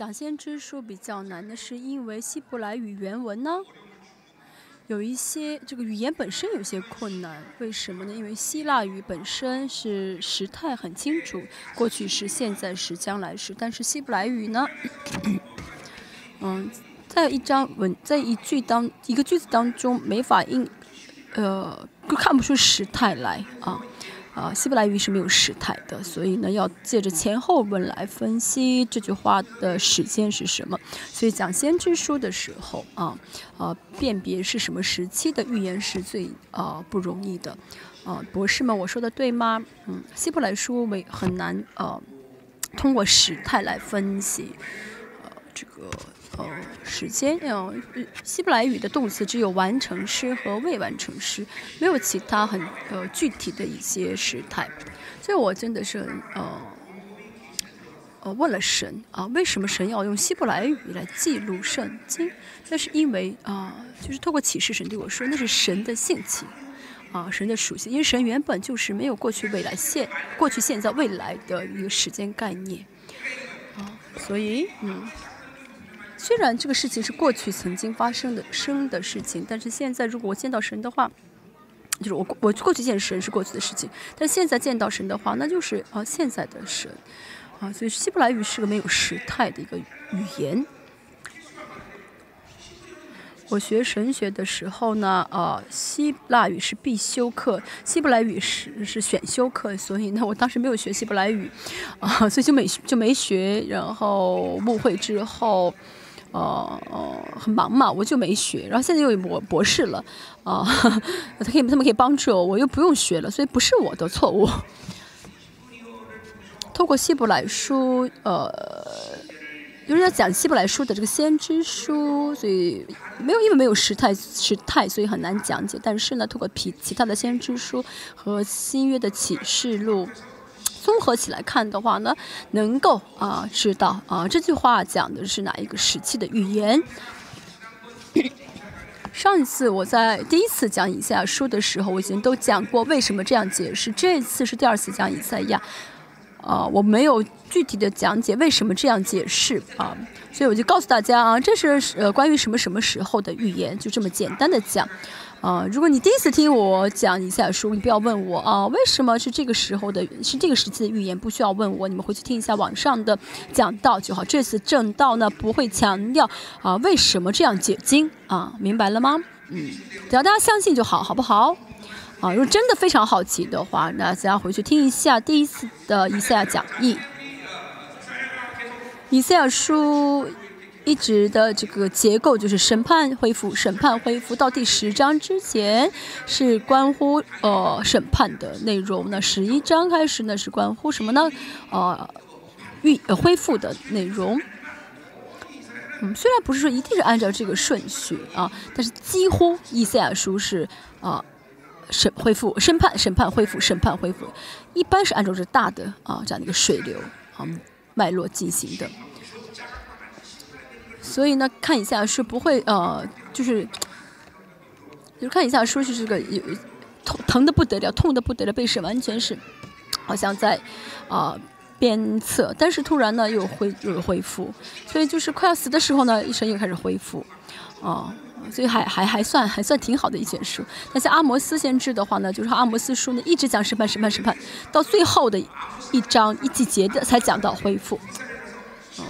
讲先知书比较难的是因为希伯来语原文呢，有一些这个语言本身有些困难。为什么呢？因为希腊语本身是时态很清楚，过去时、现在时、将来时。但是希伯来语呢，嗯，在一张文，在一句当一个句子当中没法应，呃，看不出时态来啊。啊，希伯来语是没有时态的，所以呢，要借着前后文来分析这句话的时间是什么。所以讲先知书的时候啊，呃，辨别是什么时期的预言是最啊不容易的。啊，博士们，我说的对吗？嗯，希伯来书为很难呃，通过时态来分析，呃，这个。呃，时间呃，希伯来语的动词只有完成时和未完成时，没有其他很呃具体的一些时态，所以我真的是呃呃问了神啊，为什么神要用希伯来语来记录圣经？那是因为啊，就是透过启示，神对我说，那是神的性情啊，神的属性，因为神原本就是没有过去、未来、现过去、现在、未来的一个时间概念啊，所以嗯。虽然这个事情是过去曾经发生的生的事情，但是现在如果我见到神的话，就是我我过去见神是过去的事情，但现在见到神的话，那就是啊现在的神，啊，所以希伯来语是个没有时态的一个语言。我学神学的时候呢，呃，希腊语是必修课，希伯来语是是选修课，所以呢，我当时没有学希伯来语，啊，所以就没就没学，然后误会之后。哦哦，很忙嘛，我就没学。然后现在又有博博士了，啊，他可以他们可以帮助我，我又不用学了，所以不是我的错误。透过希伯来书，呃，就是要讲希伯来书的这个先知书，所以没有因为没有时态时态，所以很难讲解。但是呢，透过其其他的先知书和新约的启示录。综合起来看的话呢，能够啊知道啊这句话讲的是哪一个时期的预言。上一次我在第一次讲以赛亚书的时候，我已经都讲过为什么这样解释。这次是第二次讲以赛亚，啊，我没有具体的讲解为什么这样解释啊，所以我就告诉大家啊，这是呃关于什么什么时候的预言，就这么简单的讲。啊，如果你第一次听我讲以下书，你不要问我啊，为什么是这个时候的，是这个时期的预言，不需要问我，你们回去听一下网上的讲道就好。这次正道呢，不会强调啊为什么这样解经啊，明白了吗？嗯，只要大家相信就好，好不好？啊，如果真的非常好奇的话，那大家回去听一下第一次的以赛亚讲义，以赛亚书。一直的这个结构就是审判恢复，审判恢复到第十章之前是关乎呃审判的内容，那十一章开始呢是关乎什么呢？呃，预恢复的内容。嗯，虽然不是说一定是按照这个顺序啊，但是几乎以赛亚书是啊审恢复、审判、审判恢复、审判恢复，一般是按照这大的啊这样的一个水流啊脉络进行的。所以呢，看一下是不会呃，就是，就是看一下说是这个有痛疼的不得了，痛的不得了，被审完全是好像在啊鞭策，但是突然呢又恢又恢复，所以就是快要死的时候呢，医生又开始恢复，啊，所以还还还算还算挺好的一卷书。那像阿摩斯先知的话呢，就是阿摩斯书呢一直讲审判审判审判，到最后的一章一季节的才讲到恢复，嗯。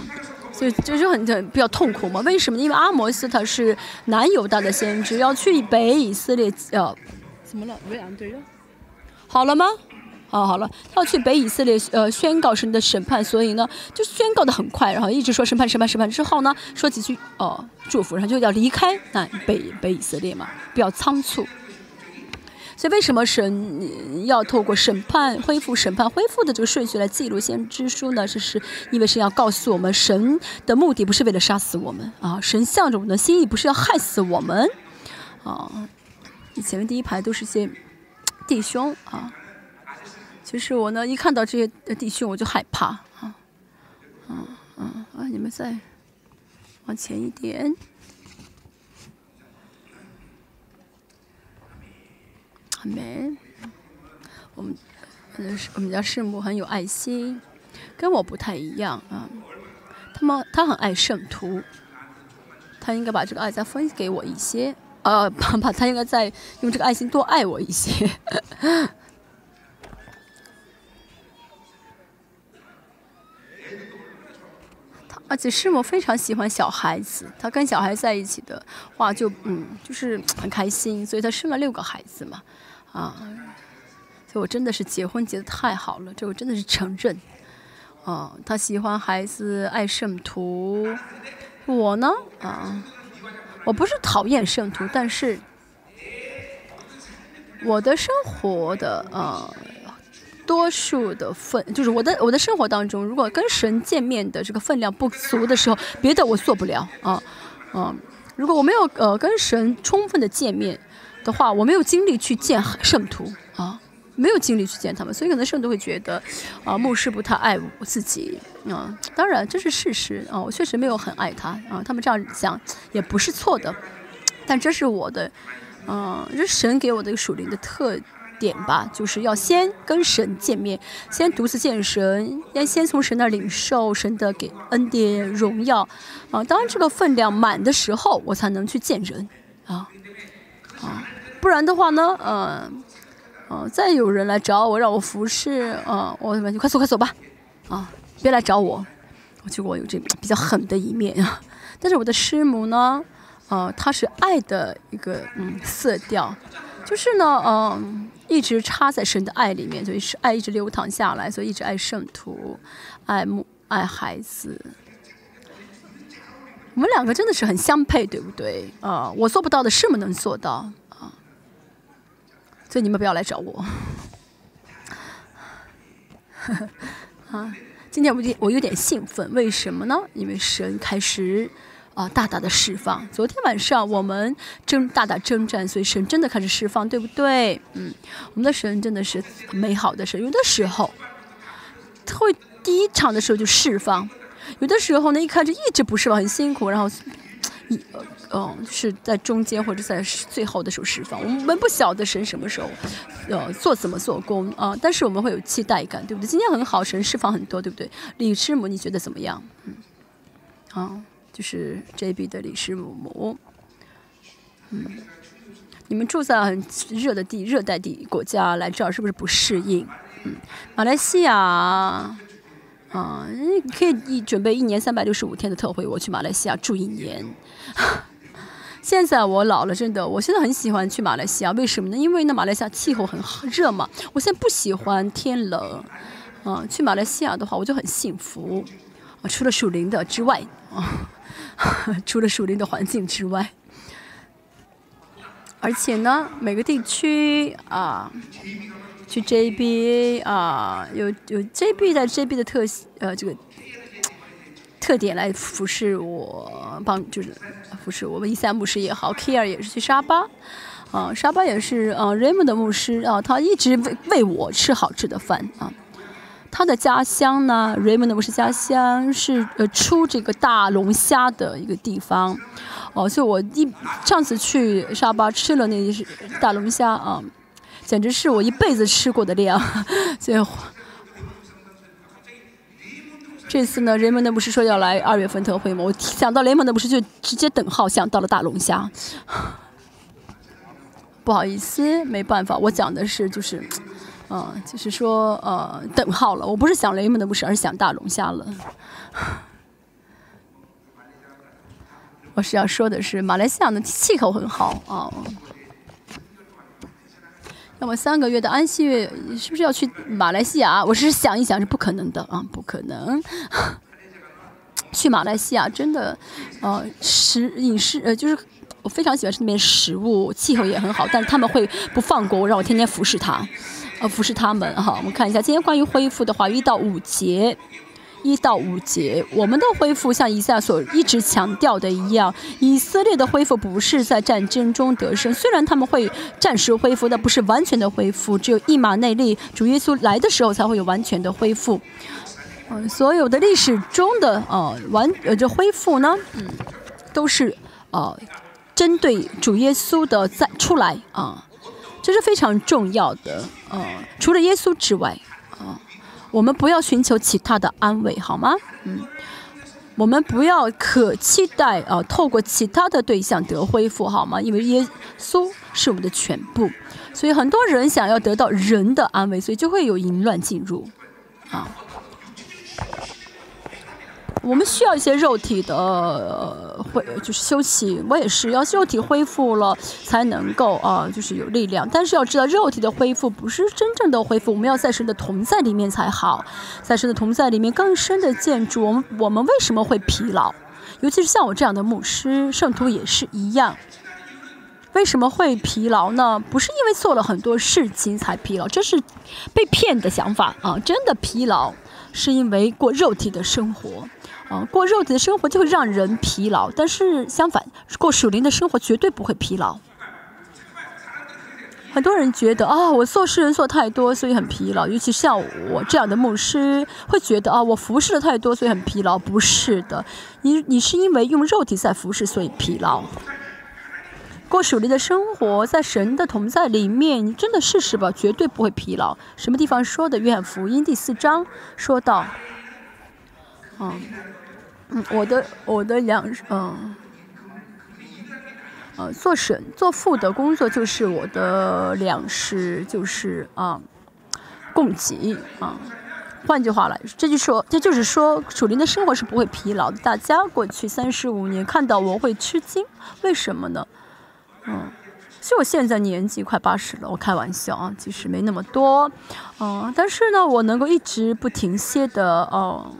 就就是很很比较痛苦嘛？为什么？因为阿摩斯他是南犹大的先知，要去北以色列，呃，怎么了？维安对了，好了吗？哦，好了，他要去北以色列，呃，宣告神的审判，所以呢，就宣告的很快，然后一直说审判、审判、审判之后呢，说几句哦祝福，然后就要离开那北北以色列嘛，比较仓促。所以为什么神要透过审判恢复、审判恢复的这个顺序来记录先知书呢？这是因为神要告诉我们，神的目的不是为了杀死我们啊，神向着我们的心意不是要害死我们啊。前面第一排都是些弟兄啊，其实我呢一看到这些弟兄我就害怕啊，嗯嗯啊，你们再往前一点。没，我们，嗯，我们家师母很有爱心，跟我不太一样啊。他们他很爱圣徒，他应该把这个爱再分给我一些，呃，把把他应该再用这个爱心多爱我一些。而且师母非常喜欢小孩子，她跟小孩在一起的话就嗯就是很开心，所以她生了六个孩子嘛，啊，所以我真的是结婚结的太好了，这我真的是承认。啊，他喜欢孩子，爱圣徒。我呢，啊，我不是讨厌圣徒，但是我的生活的呃。多数的分就是我的我的生活当中，如果跟神见面的这个分量不足的时候，别的我做不了啊啊！如果我没有呃跟神充分的见面的话，我没有精力去见圣徒啊，没有精力去见他们，所以可能圣徒会觉得啊牧师不太爱我自己啊。当然这是事实啊，我确实没有很爱他啊。他们这样讲也不是错的，但这是我的嗯，这是神给我的一个属灵的特。点吧，就是要先跟神见面，先独自见神，要先从神那领受神的给恩典荣耀，啊，当这个分量满的时候，我才能去见人，啊，不然的话呢，嗯，嗯，再有人来找我让我服侍，啊，我你快走快走吧，啊，别来找我，我觉得我有这比较狠的一面啊，但是我的师母呢，呃，她是爱的一个嗯色调，就是呢，嗯。一直插在神的爱里面，所以是爱一直流淌下来，所以一直爱圣徒，爱母爱孩子。我们两个真的是很相配，对不对？啊，我做不到的，师母能做到啊。所以你们不要来找我。啊，今天我我有点兴奋，为什么呢？因为神开始。啊，大大的释放！昨天晚上我们争大大征战，所以神真的开始释放，对不对？嗯，我们的神真的是美好的神。有的时候会第一场的时候就释放，有的时候呢一开始一直不释放，很辛苦，然后一嗯是在中间或者在最后的时候释放。我们不晓得神什么时候呃做怎么做工啊，但是我们会有期待感，对不对？今天很好，神释放很多，对不对？李师母，你觉得怎么样？嗯，好。就是 JB 的李师母母，嗯，你们住在很热的地热带地国家来这儿是不是不适应？嗯，马来西亚，啊，可以一准备一年三百六十五天的特惠，我去马来西亚住一年。现在我老了，真的，我现在很喜欢去马来西亚，为什么呢？因为那马来西亚气候很热嘛。我现在不喜欢天冷，啊，去马来西亚的话，我就很幸福，啊，除了属灵的之外，啊。除了树林的环境之外，而且呢，每个地区啊，去 JB 啊，有有 JB 在 JB 的特呃这个特点来服侍我，帮就是服侍我们伊三牧师也好，Care 也是去沙巴，啊，沙巴也是啊，Raymond 的牧师啊，他一直为为我吃好吃的饭啊。他的家乡呢，Raymond 不是家乡是呃出这个大龙虾的一个地方，哦，所以我一上次去沙巴吃了那是大龙虾啊，简直是我一辈子吃过的量，所以这次呢，Raymond 不是说要来二月份特惠吗？我想到雷蒙的不是就直接等号想到了大龙虾，不好意思，没办法，我讲的是就是。嗯，就是说，呃，等号了。我不是想雷蒙的不是，而是想大龙虾了。我是要说的是，马来西亚的气候很好啊。那么三个月的安息月，是不是要去马来西亚？我是想一想，是不可能的啊，不可能。去马来西亚真的，呃，食饮食呃，就是我非常喜欢吃那边食物，气候也很好，但是他们会不放过我，让我天天服侍他。呃，服侍他们哈。我们看一下，今天关于恢复的话，一到五节，一到五节，我们的恢复像以下所一直强调的一样，以色列的恢复不是在战争中得胜，虽然他们会暂时恢复，但不是完全的恢复，只有一马内利，主耶稣来的时候才会有完全的恢复。嗯，所有的历史中的呃完呃这恢复呢，嗯，都是呃针对主耶稣的再出来啊。这是非常重要的，呃，除了耶稣之外，我们不要寻求其他的安慰，好吗？嗯，我们不要可期待啊，透过其他的对象得恢复，好吗？因为耶稣是我们的全部，所以很多人想要得到人的安慰，所以就会有淫乱进入，啊。我们需要一些肉体的恢，就是休息。我也是要肉体恢复了才能够啊，就是有力量。但是要知道，肉体的恢复不是真正的恢复。我们要在神的同在里面才好，在神的同在里面更深的建筑。我们我们为什么会疲劳？尤其是像我这样的牧师、圣徒也是一样。为什么会疲劳呢？不是因为做了很多事情才疲劳，这是被骗的想法啊！真的疲劳是因为过肉体的生活。啊，过肉体的生活就会让人疲劳，但是相反，过属灵的生活绝对不会疲劳。很多人觉得啊，我做事人做太多，所以很疲劳。尤其像我这样的牧师，会觉得啊，我服侍的太多，所以很疲劳。不是的，你你是因为用肉体在服侍，所以疲劳。过属灵的生活，在神的同在里面，你真的试试吧，绝对不会疲劳。什么地方说的？约翰福音第四章说到，嗯。嗯，我的我的粮，嗯，呃，做神做父的工作就是我的粮食，就是啊，供给啊。换句话来，这就说，这就是说，属灵的生活是不会疲劳的。大家过去三十五年看到我会吃惊，为什么呢？嗯，所以我现在年纪快八十了，我开玩笑啊，其实没那么多，嗯，但是呢，我能够一直不停歇的，哦，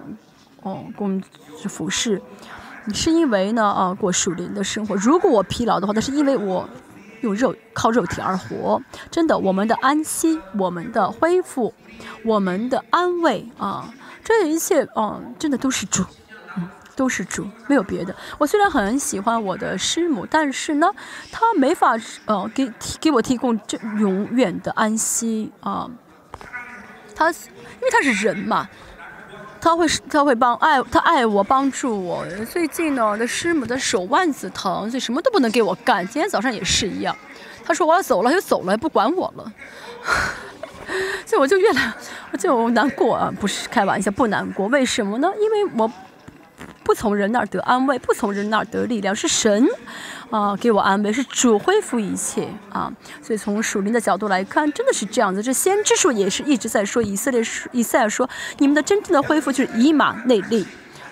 哦，工。是服侍，是因为呢啊过属灵的生活。如果我疲劳的话，那是因为我用肉靠肉体而活。真的，我们的安息、我们的恢复、我们的安慰啊，这一切啊，真的都是主，嗯，都是主，没有别的。我虽然很喜欢我的师母，但是呢，她没法呃给提给我提供这永远的安息啊。他因为他是人嘛。他会他会帮爱他爱我帮助我。最近呢，我的师母的手腕子疼，所以什么都不能给我干。今天早上也是一样，他说我要走了就走了，不管我了。所以我就越来我就难过啊，不是开玩笑，不难过。为什么呢？因为我不从人那儿得安慰，不从人那儿得力量，是神。啊，给我安慰是主恢复一切啊，所以从属灵的角度来看，真的是这样子。这先知书也是一直在说以色列以赛亚说，你们的真正的恢复就是以马内利，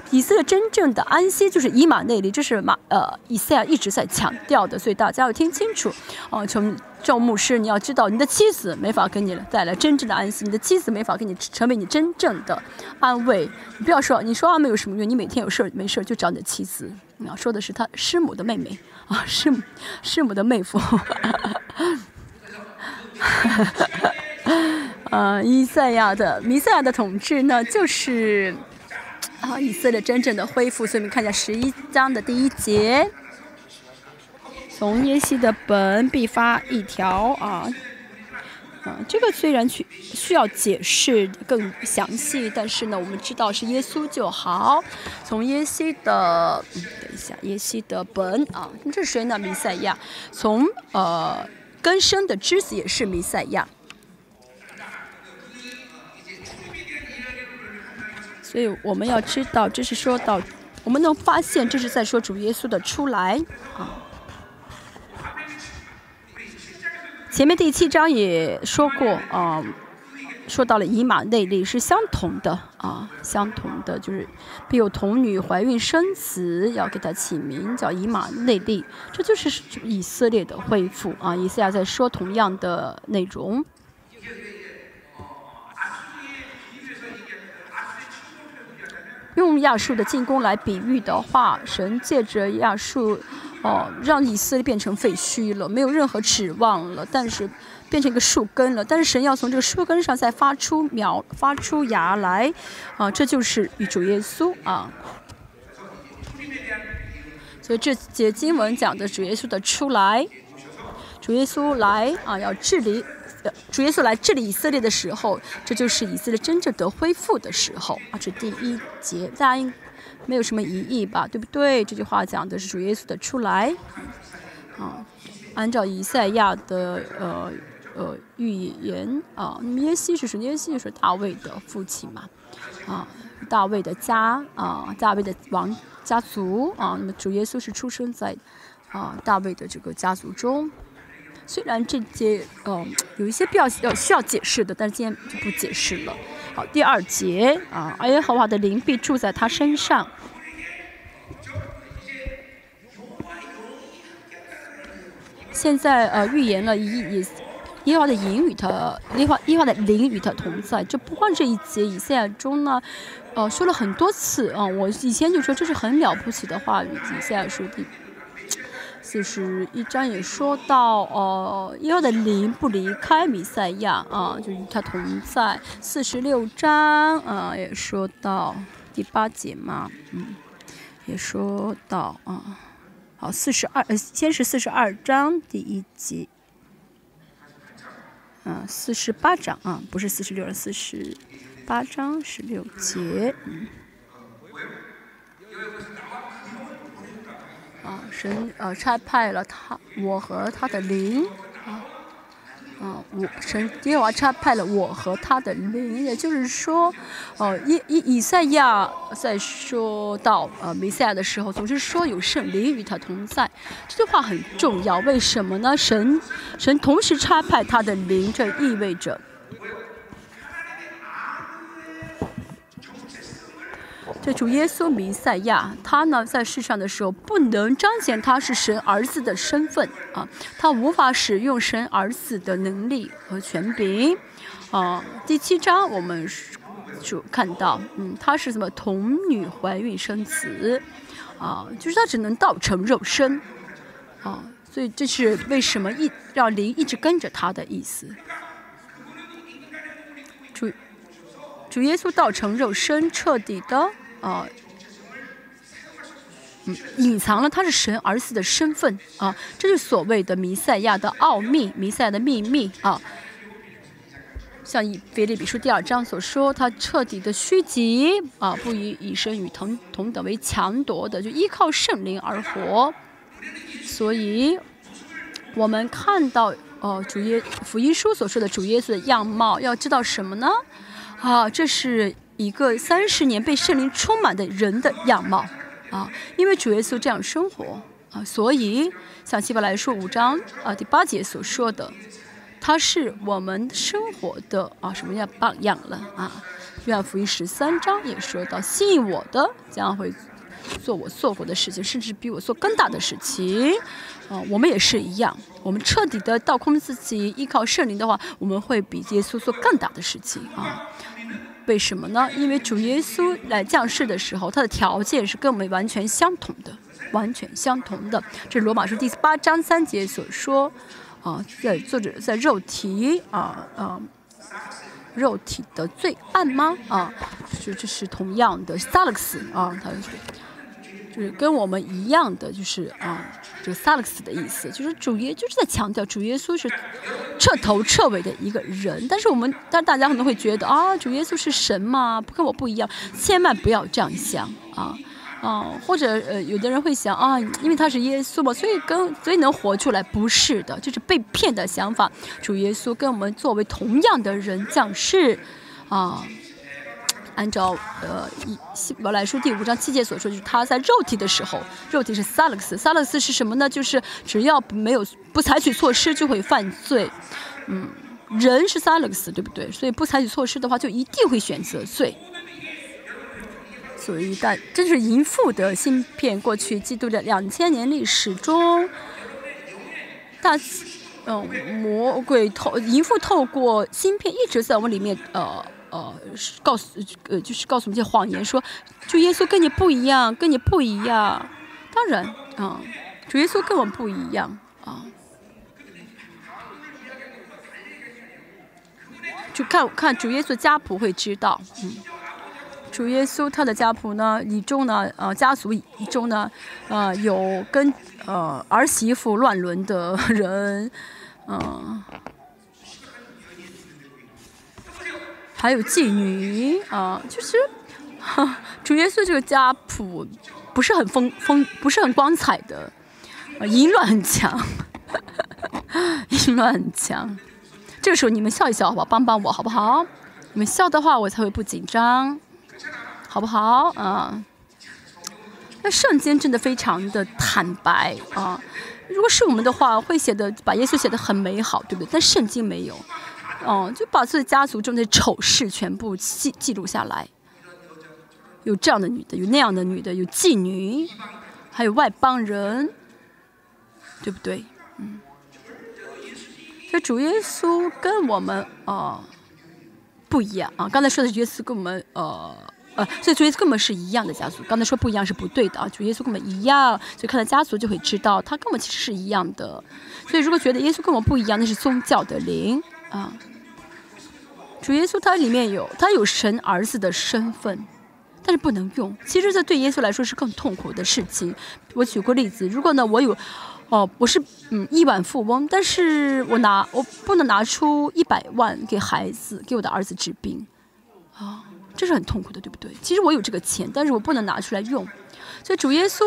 以色列真正的安息就是以马内利，这是马呃以赛亚一直在强调的，所以大家要听清楚。哦，从众牧师你要知道，你的妻子没法给你带来真正的安息，你的妻子没法给你成为你真正的安慰。你不要说你说阿妹有什么用？你每天有事没事就找你的妻子。你要说的是他师母的妹妹。啊，师母，师母的妹夫，啊，伊赛亚的弥赛亚的统治呢，就是啊，以色列真正的恢复。所以我们看一下十一章的第一节，从耶西的本必发一条啊。这个虽然需需要解释更详细，但是呢，我们知道是耶稣就好。从耶西的，等一下，耶西的本啊，这是谁呢？弥赛亚。从呃根生的枝子也是弥赛亚。所以我们要知道，这是说到，我们能发现这是在说主耶稣的出来啊。前面第七章也说过啊，说到了以马内利是相同的啊，相同的就是必有童女怀孕生子，要给他起名叫以马内利，这就是以色列的恢复啊。以赛亚在说同样的内容，用亚述的进攻来比喻的话，神借着亚述。哦，让以色列变成废墟了，没有任何指望了。但是变成一个树根了，但是神要从这个树根上再发出苗、发出芽来，啊，这就是主耶稣啊。所以这节经文讲的主耶稣的出来，主耶稣来啊，要治理，主耶稣来治理以色列的时候，这就是以色列真正得恢复的时候啊。这第一节，大家应。没有什么疑义吧，对不对？这句话讲的是主耶稣的出来，啊，按照以赛亚的呃呃预言啊。那么耶西是谁？耶西是大卫的父亲嘛，啊，大卫的家啊，大卫的王家族啊。那么主耶稣是出生在啊大卫的这个家族中。虽然这些嗯有一些必要要需要解释的，但是今天就不解释了。第二节啊，耶和华的灵必住在他身上。现在呃预言了以以耶和华的灵与他耶和耶和华的灵与他同在，就不光这一节以赛亚中呢，呃说了很多次啊，我以前就说这是很了不起的话语，以赛亚书第。四十一章也说到，呃，耶和的灵不离开弥赛亚啊，就与他同在。四十六章啊，也说到第八节嘛，嗯，也说到啊，好，四十二，呃，先是四十二章第一节，嗯，四十八章啊，不是四十六章，四十八章十六节，嗯。啊，神呃差派了他，我和他的灵，啊，啊，我神耶和华差派了我和他的灵，也就是说，哦，以以以赛亚在说到呃弥赛亚的时候，总是说有圣灵与他同在，这句话很重要，为什么呢？神神同时差派他的灵，这意味着。这主耶稣弥赛亚，他呢在世上的时候不能彰显他是神儿子的身份啊，他无法使用神儿子的能力和权柄啊。第七章我们就看到，嗯，他是什么童女怀孕生子啊，就是他只能道成肉身啊，所以这是为什么一让灵一直跟着他的意思。主主耶稣道成肉身，彻底的。啊，嗯，隐藏了他是神儿子的身份啊，这是所谓的弥赛亚的奥秘，弥赛亚的秘密啊。像以腓立比书第二章所说，他彻底的虚极啊，不以以身与同同等为强夺的，就依靠圣灵而活。所以，我们看到哦，主耶福音书所说的主耶稣的样貌，要知道什么呢？啊，这是。一个三十年被圣灵充满的人的样貌，啊，因为主耶稣这样生活，啊，所以像希伯来书五章啊第八节所说的，他是我们生活的啊什么叫榜样了啊？约翰福音十三章也说到，信我的将会做我做过的事情，甚至比我做更大的事情，啊，我们也是一样，我们彻底的倒空自己，依靠圣灵的话，我们会比耶稣做更大的事情啊。为什么呢？因为主耶稣来降世的时候，他的条件是跟我们完全相同的，完全相同的。这是罗马书第八章三节所说，啊，在作者在肉体啊啊，肉体的罪案吗？啊，就这是同样的萨勒克斯啊，他就是跟我们一样的，就是啊。这个萨勒斯的意思就是主耶就是在强调主耶稣是彻头彻尾的一个人，但是我们但大家可能会觉得啊，主耶稣是神嘛，不跟我不一样，千万不要这样想啊啊，或者呃有的人会想啊，因为他是耶稣嘛，所以跟所以能活出来，不是的，就是被骗的想法。主耶稣跟我们作为同样的人降世啊。按照呃《希伯来书》第五章七节所说，就是他在肉体的时候，肉体是萨勒斯，萨勒斯是什么呢？就是只要没有不采取措施就会犯罪，嗯，人是萨勒斯，对不对？所以不采取措施的话，就一定会选择罪。所以，但这是淫妇的芯片，过去基督的两千年历史中，大嗯魔鬼透淫妇透过芯片一直在我们里面呃。呃，告诉呃，就是告诉我们这些谎言，说主耶稣跟你不一样，跟你不一样。当然啊，主耶稣跟我们不一样啊。就看看主耶稣家谱会知道，嗯，主耶稣他的家谱呢，里中呢，呃，家族中呢，呃，有跟呃儿媳妇乱伦的人，嗯。还有妓女啊，就是，主耶稣这个家谱不是很丰丰，不是很光彩的，淫乱很强，淫乱很强，这个时候你们笑一笑，好不好？帮帮我，好不好？你们笑的话，我才会不紧张，好不好？啊。那圣经真的非常的坦白啊！如果是我们的话，会写的把耶稣写的很美好，对不对？但圣经没有，哦，就把自己家族中的丑事全部记记录下来。有这样的女的，有那样的女的，有妓女，还有外邦人，对不对？嗯。所以主耶稣跟我们啊不一样啊！刚才说的耶稣跟我们呃。呃，所以主耶稣跟我们是一样的家族。刚才说不一样是不对的啊，主耶稣跟我们一样，所以看到家族就会知道他跟我们其实是一样的。所以如果觉得耶稣跟我们不一样，那是宗教的灵啊。主耶稣他里面有他有神儿子的身份，但是不能用。其实这对耶稣来说是更痛苦的事情。我举过例子，如果呢我有哦我是嗯亿万富翁，但是我拿我不能拿出一百万给孩子给我的儿子治病啊。这是很痛苦的，对不对？其实我有这个钱，但是我不能拿出来用。所以主耶稣，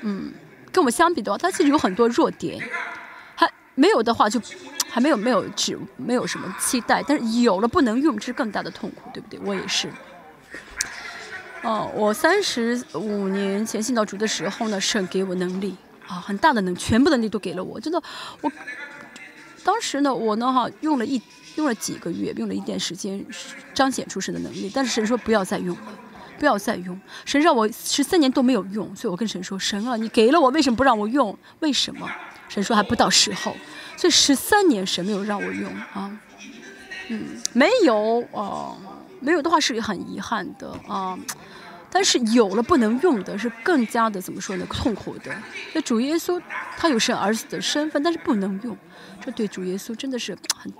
嗯，跟我相比的话，他其实有很多弱点。还没有的话，就还没有没有指没有什么期待，但是有了不能用，这是更大的痛苦，对不对？我也是。哦，我三十五年前信到主的时候呢，神给我能力啊，很大的能，全部能力都给了我。真的，我当时呢，我呢哈用了一。用了几个月，用了一段时间彰显出神的能力，但是神说不要再用了，不要再用。神让我十三年都没有用，所以我跟神说：神啊，你给了我，为什么不让我用？为什么？神说还不到时候，这十三年神没有让我用啊。嗯，没有啊，没有的话是很遗憾的啊。但是有了不能用的，是更加的怎么说呢？痛苦的。那主耶稣他有神儿子的身份，但是不能用，这对主耶稣真的是很。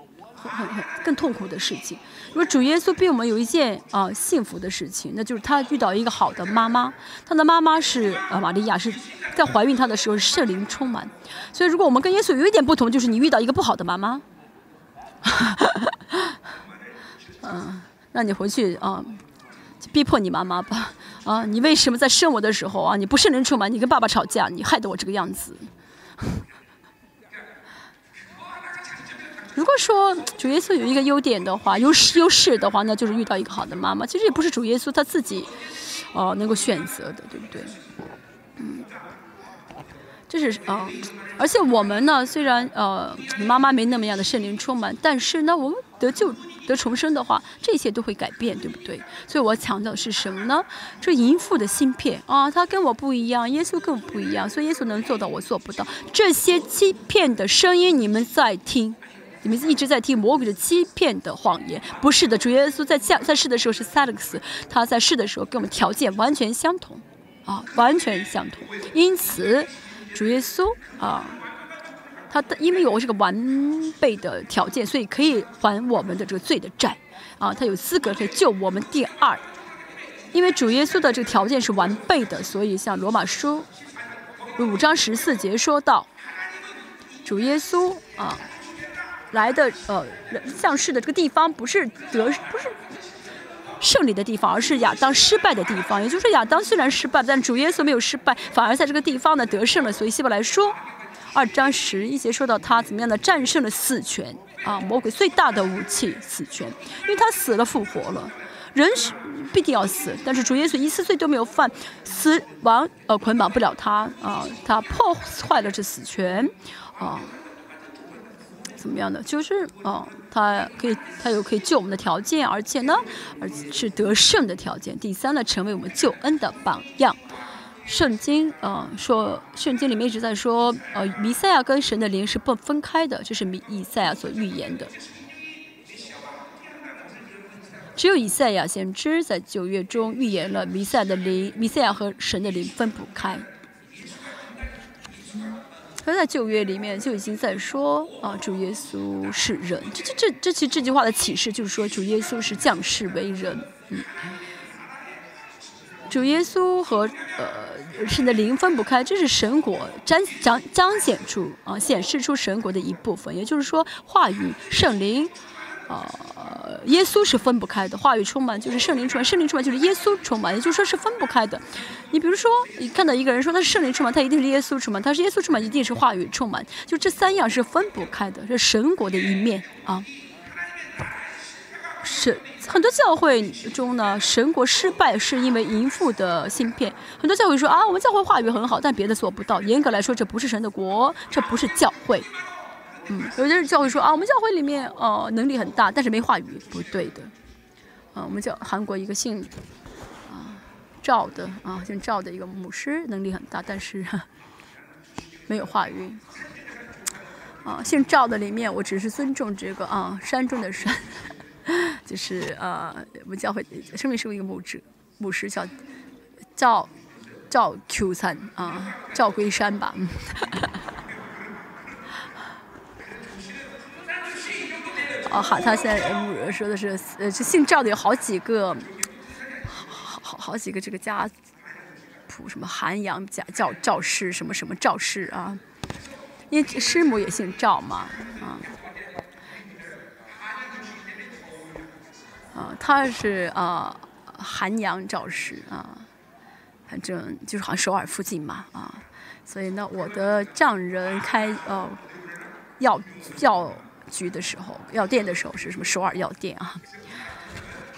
很很更痛苦的事情。如果主耶稣比我们有一件啊幸福的事情，那就是他遇到一个好的妈妈。他的妈妈是啊玛利亚，是在怀孕他的时候圣灵充满。所以如果我们跟耶稣有一点不同，就是你遇到一个不好的妈妈。嗯，那你回去啊，逼迫你妈妈吧。啊，你为什么在生我的时候啊你不圣灵充满？你跟爸爸吵架，你害得我这个样子。如果说主耶稣有一个优点的话，优势优势的话，那就是遇到一个好的妈妈。其实也不是主耶稣他自己，哦，能够选择的，对不对？嗯，这是啊，而且我们呢，虽然呃妈妈没那么样的圣灵充满，但是呢，我们得救得重生的话，这些都会改变，对不对？所以我强调的是什么呢？这淫妇的芯片啊，他跟我不一样，耶稣更不一样，所以耶稣能做到，我做不到。这些欺骗的声音，你们在听。你们一直在听魔鬼的欺骗的谎言，不是的，主耶稣在下在世的时候是萨勒克斯他在世的时候跟我们条件完全相同，啊，完全相同。因此，主耶稣啊，他的因为有这个完备的条件，所以可以还我们的这个罪的债，啊，他有资格可以救我们。第二，因为主耶稣的这个条件是完备的，所以像罗马书五章十四节说到，主耶稣啊。来的呃，降世的这个地方不是得不是胜利的地方，而是亚当失败的地方。也就是说，亚当虽然失败，但主耶稣没有失败，反而在这个地方呢得胜了。所以希伯来说，二章十一节说到他怎么样的战胜了死权啊，魔鬼最大的武器死权，因为他死了复活了，人是必定要死，但是主耶稣一次罪都没有犯，死亡呃捆绑不了他啊，他破坏了这死权啊。怎么样的？就是哦，他可以，他有可以救我们的条件，而且呢，而是得胜的条件。第三呢，成为我们救恩的榜样。圣经啊说，圣经里面一直在说，呃，弥赛亚跟神的灵是不分开的，这是弥以赛亚所预言的。只有以赛亚先知在九月中预言了弥赛亚的灵，弥赛亚和神的灵分不开。他在旧约里面就已经在说啊，主耶稣是人。这这这这其实这句话的启示就是说，主耶稣是降世为人。嗯，主耶稣和呃神的灵分不开，这是神国彰彰彰显出啊显示出神国的一部分。也就是说，话语圣灵。呃，耶稣是分不开的，话语充满就是圣灵充满，圣灵充满就是耶稣充满，也就是说是分不开的。你比如说，你看到一个人说他是圣灵充满，他一定是耶稣充满；他是耶稣充满，一定是话语充满。就这三样是分不开的，是神国的一面啊。神很多教会中呢，神国失败是因为淫妇的芯片。很多教会说啊，我们教会话语很好，但别的做不到。严格来说，这不是神的国，这不是教会。嗯，有的教会说啊，我们教会里面哦能力很大，但是没话语，不对的。啊，我们叫韩国一个姓啊赵的啊姓赵的一个牧师，能力很大，但是没有话语。啊，姓赵的里面，我只是尊重这个啊山中的山。就是呃，我们教会生命是一个牧师，牧师叫赵赵 Q 三啊，赵龟山吧。嗯 哦，好，他现在说的是，呃，这姓赵的有好几个，好好好几个这个家谱，什么韩阳家教赵氏，什么什么赵氏啊，因为师母也姓赵嘛，啊。啊，他是啊，韩阳赵氏啊，反正就是好像首尔附近嘛啊，所以呢，我的丈人开呃要要局的时候，药店的时候是什么首尔药店啊，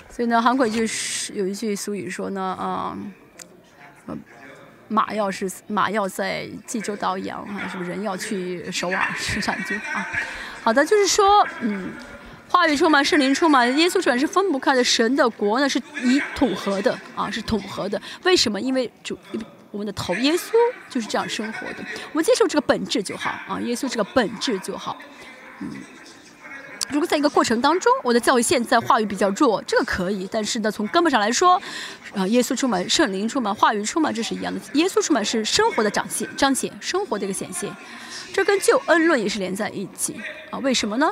所以呢，韩国就是有一句俗语说呢啊，马要是马要在济州岛养啊，是不是人要去首尔是这样句啊？好的，就是说嗯。话语充满，圣灵充满，耶稣出来是分不开的。神的国呢是以统合的啊，是统合的。为什么？因为主我们的头耶稣就是这样生活的。我们接受这个本质就好啊，耶稣这个本质就好。嗯，如果在一个过程当中，我的教育现在话语比较弱，这个可以。但是呢，从根本上来说，啊，耶稣充满，圣灵充满，话语充满，这是一样的。耶稣充满是生活的彰显，彰显生活的一个显现。这跟救恩论也是连在一起啊？为什么呢？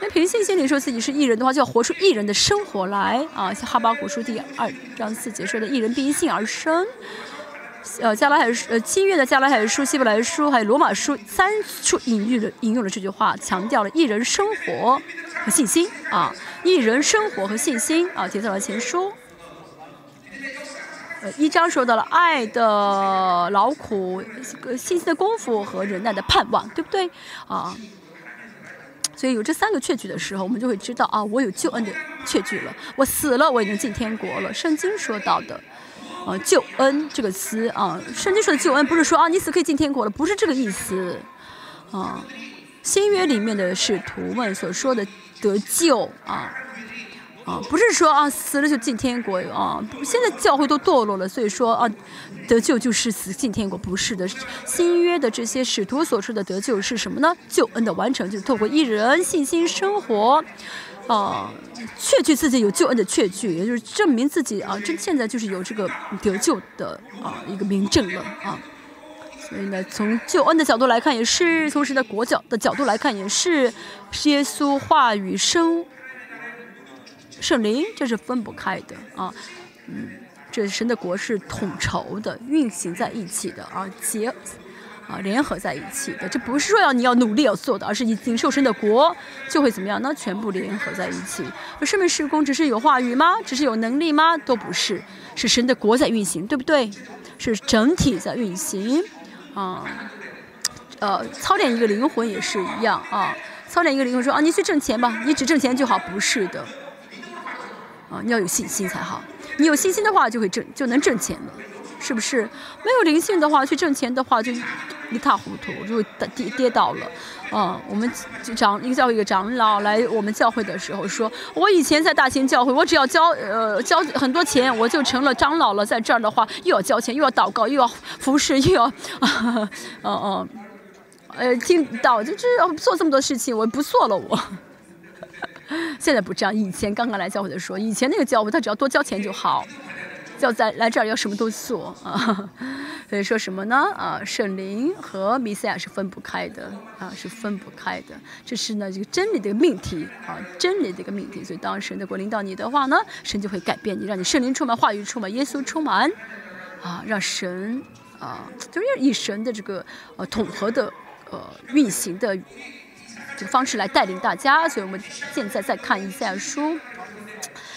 那凭信心里说自己是艺人的话，就要活出艺人的生活来啊！像哈巴古书第二章四节说的“艺人必因信而生”，呃，加拉海呃新月的加拉海书、希伯来书还有罗马书三处引用的引用了这句话，强调了艺人生活和信心啊！艺人生活和信心啊！提到了前书，呃，一章说到了爱的劳苦、信心的功夫和忍耐的盼望，对不对啊？所以有这三个确据的时候，我们就会知道啊，我有救恩的确据了。我死了，我已经进天国了。圣经说到的，啊，救恩这个词啊，圣经说的救恩不是说啊，你死可以进天国了，不是这个意思。啊，新约里面的使徒们所说的得救啊。啊，不是说啊死了就进天国啊！现在教会都堕落了，所以说啊，得救就是死进天国，不是的。新约的这些使徒所说的得救是什么呢？救恩的完成就是透过一人信心生活，啊，确据自己有救恩的确据，也就是证明自己啊，这现在就是有这个得救的啊一个明证了啊。所以呢，从救恩的角度来看也是，从神的国角的角度来看也是，耶稣话语生。圣灵这是分不开的啊，嗯，这神的国是统筹的，运行在一起的啊，结啊联合在一起的。这不是说要你要努力要做的，而是已经受神的国就会怎么样呢？全部联合在一起。圣命施工只是有话语吗？只是有能力吗？都不是，是神的国在运行，对不对？是整体在运行啊。呃，操练一个灵魂也是一样啊。操练一个灵魂说啊，你去挣钱吧，你只挣钱就好，不是的。啊，你要有信心才好。你有信心的话，就会挣，就能挣钱了，是不是？没有灵性的话，去挣钱的话，就一塌糊涂，就会跌跌倒了。啊，我们长一个教会一个长老来我们教会的时候说，我以前在大型教会，我只要交呃交很多钱，我就成了长老了。在这儿的话，又要交钱，又要祷告，又要服侍，又要，嗯嗯，呃，听到就这做这么多事情，我不做了我。现在不这样，以前刚刚来教会的时候，以前那个教会他只要多交钱就好，要在来这儿要什么都做啊。所以说什么呢？啊，圣灵和弥赛亚是分不开的啊，是分不开的。这是呢这个真理的命题啊，真理的一个命题。所以当神的国领导你的话呢，神就会改变你，让你圣灵充满，话语充满，耶稣充满啊，让神啊，就是以神的这个呃统合的呃运行的。这个方式来带领大家，所以我们现在在看以赛亚书，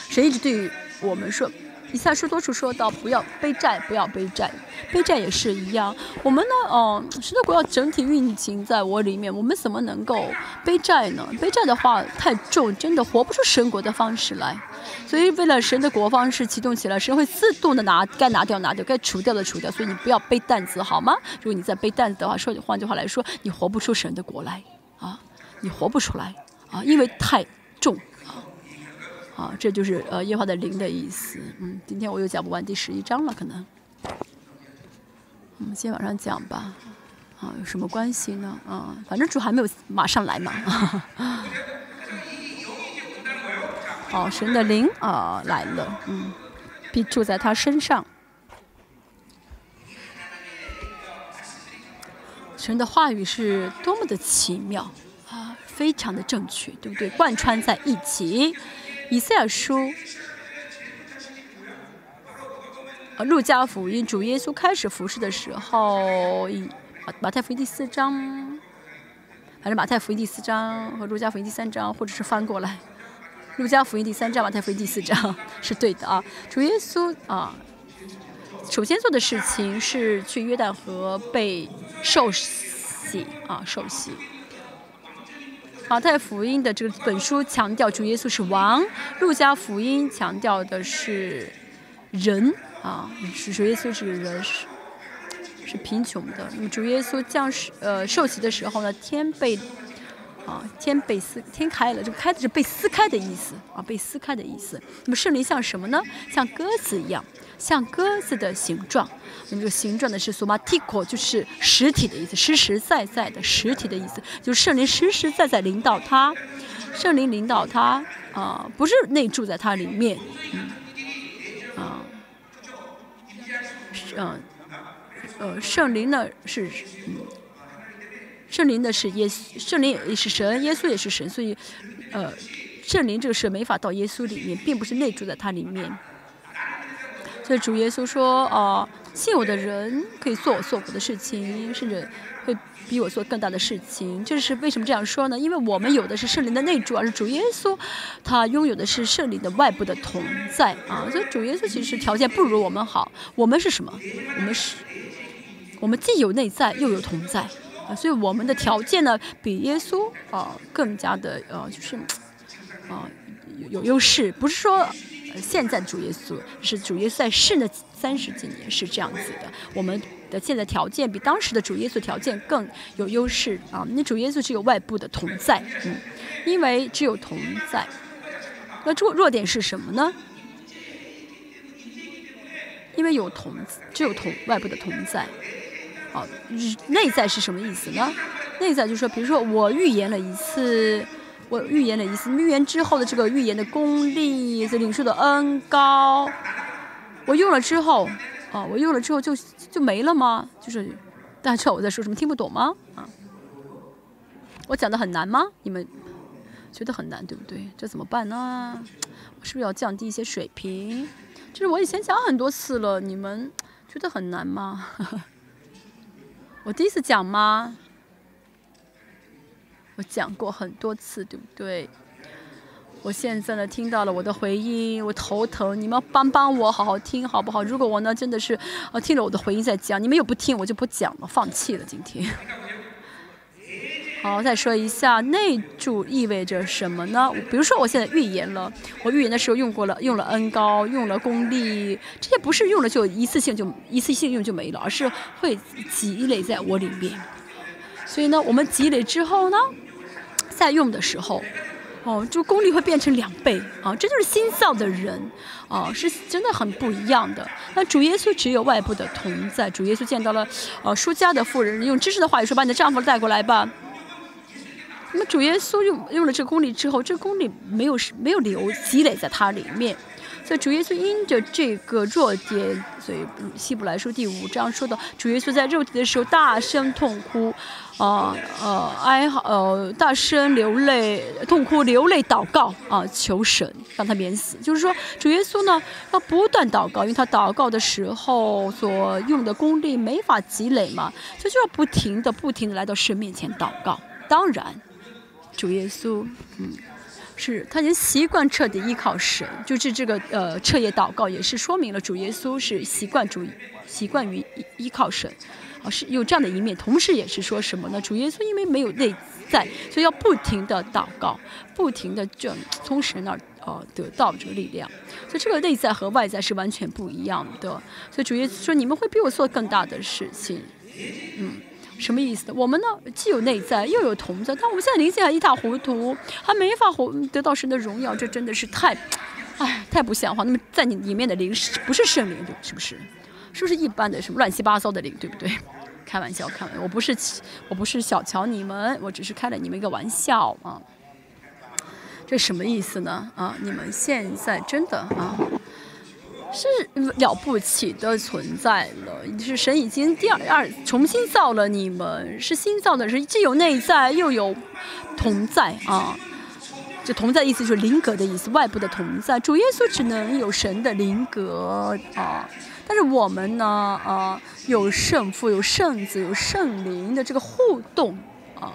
神一直对我们说，以下书多处说到不要背债，不要背债，背债也是一样。我们呢，嗯，神的国要整体运行在我里面，我们怎么能够背债呢？背债的话太重，真的活不出神国的方式来。所以为了神的国方式启动起来，神会自动的拿该拿掉拿掉，该除掉的除掉。所以你不要背担子，好吗？如果你在背担子的话，说换句话来说，你活不出神的国来啊，你活不出来啊，因为太重。啊，这就是呃耶和华的灵的意思。嗯，今天我又讲不完第十一章了，可能。我们先往上讲吧。啊，有什么关系呢？啊，反正主还没有马上来嘛。好，神的灵啊来了，嗯，必住在他身上。神的话语是多么的奇妙啊，非常的正确，对不对？贯穿在一起。以赛尔书，啊，路加福音，主耶稣开始服侍的时候，以马太福音第四章，反正马太福音第四章和路加福音第三章，或者是翻过来，路加福音第三章，马太福音第四章 是对的啊。主耶稣啊，首先做的事情是去约旦河被受洗啊，受洗。马太福音的这个本书强调主耶稣是王，路加福音强调的是人啊，是主耶稣是人是是贫穷的。那么主耶稣降世呃受洗的时候呢，天被啊天被撕天开了，这个开的是被撕开的意思啊，被撕开的意思。那么圣灵像什么呢？像鸽子一样。像鸽子的形状，那么这个形状呢是 somatiko，就是实体的意思，实实在在的实体的意思，就是圣灵实实在在领导他，圣灵领导他啊，不是内住在他里面，嗯，啊，嗯，呃，圣灵呢是，嗯，圣灵的是耶稣，圣灵也是神，耶稣也是神，所以，呃，圣灵这个是没法到耶稣里面，并不是内住在他里面。所以主耶稣说：“哦，信我的人可以做我做过的事情，甚至会比我做更大的事情。这是为什么这样说呢？因为我们有的是圣灵的内住，而是主耶稣，他拥有的是圣灵的外部的同在啊。所以主耶稣其实条件不如我们好。我们是什么？我们是，我们既有内在又有同在啊。所以我们的条件呢，比耶稣啊更加的呃，就是啊有有优势。不是说。”现在主耶稣是主耶稣在世的三十几年是这样子的，我们的现在条件比当时的主耶稣条件更有优势啊！那主耶稣只有外部的同在，嗯，因为只有同在，那弱弱点是什么呢？因为有同，只有同外部的同在，啊，内在是什么意思呢？内在就是说，比如说我预言了一次。我预言的意思，预言之后的这个预言的功力，这领受的恩高，我用了之后，啊，我用了之后就就没了吗？就是大家知道我在说什么，听不懂吗？啊，我讲的很难吗？你们觉得很难对不对？这怎么办呢？我是不是要降低一些水平？就是我以前讲很多次了，你们觉得很难吗？我第一次讲吗？我讲过很多次，对不对？我现在呢听到了我的回音，我头疼，你们帮帮我，好好听，好不好？如果我呢真的是呃听了我的回音再讲，你们又不听，我就不讲了，放弃了今天。好，再说一下内助意味着什么呢？比如说我现在预言了，我预言的时候用过了，用了恩高，用了功力，这些不是用了就一次性就一次性用就没了，而是会积累在我里面。所以呢，我们积累之后呢？在用的时候，哦，就功力会变成两倍啊！这就是新造的人，啊，是真的很不一样的。那主耶稣只有外部的同在，主耶稣见到了，呃，舒家的妇人，用知识的话语说：“把你的丈夫带过来吧。”那么主耶稣用用了这个功力之后，这个功力没有没有留积累在它里面。所以主耶稣因着这个弱点，所以希伯来书第五章说到，主耶稣在肉体的时候大声痛哭，啊呃哀嚎呃大声流泪痛哭流泪祷告啊求神让他免死。就是说主耶稣呢要不断祷告，因为他祷告的时候所用的功力没法积累嘛，所以就要不停的不停的来到神面前祷告。当然，主耶稣嗯。是他已经习惯彻底依靠神，就是这个呃彻夜祷告也是说明了主耶稣是习惯主，习惯于依依靠神，啊是有这样的一面，同时也是说什么呢？主耶稣因为没有内在，所以要不停的祷告，不停的这从神那儿呃得到这个力量，所以这个内在和外在是完全不一样的。所以主耶稣说你们会比我做更大的事情，嗯。什么意思？我们呢，既有内在，又有同在，但我们现在灵性还一塌糊涂，还没法活得到神的荣耀，这真的是太，唉，太不像话。那么在你里面的灵是不是圣灵？是不是？是不是一般的什么乱七八糟的灵？对不对？开玩笑，开玩笑，我不是，我不是小瞧你们，我只是开了你们一个玩笑啊。这什么意思呢？啊，你们现在真的啊。是了不起的存在了，是神已经第二二重新造了你们，是新造的，是既有内在又有同在啊。这同在意思就是灵格的意思，外部的同在。主耶稣只能有神的灵格啊，但是我们呢啊，有圣父、有圣子、有圣灵的这个互动啊，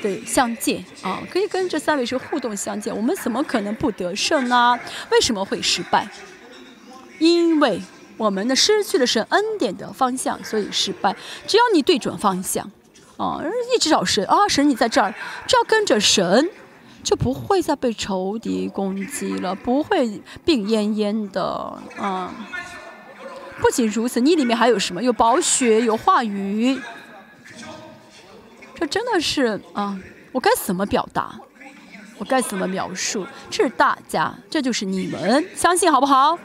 对相见啊，可以跟这三位是互动相见。我们怎么可能不得胜呢？为什么会失败？因为我们呢失去了神恩典的方向，所以失败。只要你对准方向，啊，一直找神啊，神你在这儿，只要跟着神，就不会再被仇敌攻击了，不会病恹恹的啊。不仅如此，你里面还有什么？有宝血，有话语。这真的是啊，我该怎么表达？我该怎么描述？这是大家，这就是你们，相信好不好？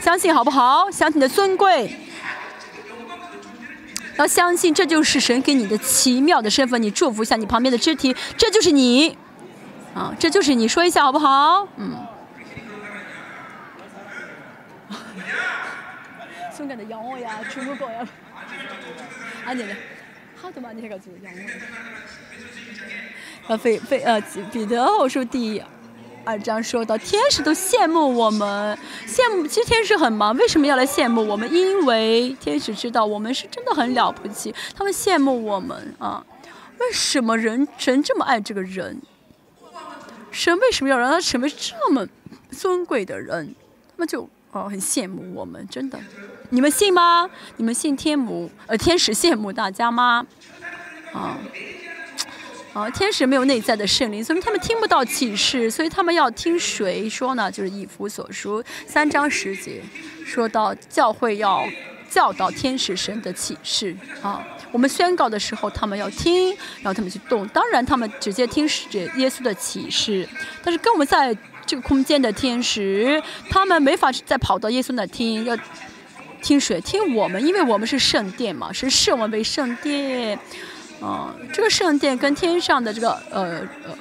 相信好不好？相信你的尊贵，要相信这就是神给你的奇妙的身份。你祝福一下你旁边的肢体，这就是你，啊，这就是你说一下好不好？嗯。勇敢的养我呀，全部过呀。啊，你呢？好的嘛，你那个做养我。呃，非非呃，彼得后书第一。二章说到，天使都羡慕我们，羡慕。其实天使很忙，为什么要来羡慕我们？因为天使知道我们是真的很了不起，他们羡慕我们啊。为什么人神这么爱这个人？神为什么要让他成为这么尊贵的人？他们就哦很羡慕我们，真的。你们信吗？你们信天母呃天使羡慕大家吗？啊。啊，天使没有内在的圣灵，所以他们听不到启示，所以他们要听谁说呢？就是以弗所书三章十节，说到教会要教导天使神的启示啊。我们宣告的时候，他们要听，然后他们去动。当然，他们直接听使者耶稣的启示，但是跟我们在这个空间的天使，他们没法再跑到耶稣那听，要听谁？听我们，因为我们是圣殿嘛，是视我们为圣殿。啊，这个圣殿跟天上的这个呃呃，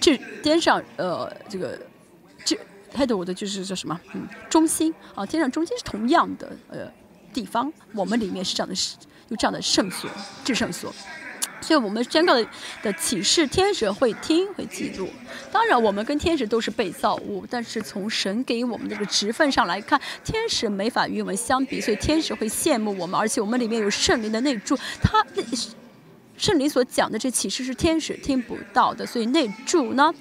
这天上呃这个这 head 的就是叫什么？嗯，中心啊，天上中心是同样的呃地方，我们里面是这样的，有这样的圣所，至圣所。所以我们宣告的的启示，天使会听会记录。当然，我们跟天使都是被造物，但是从神给我们这个职分上来看，天使没法与我们相比，所以天使会羡慕我们，而且我们里面有圣灵的内住，他。圣灵所讲的这启示是天使听不到的，所以内住呢，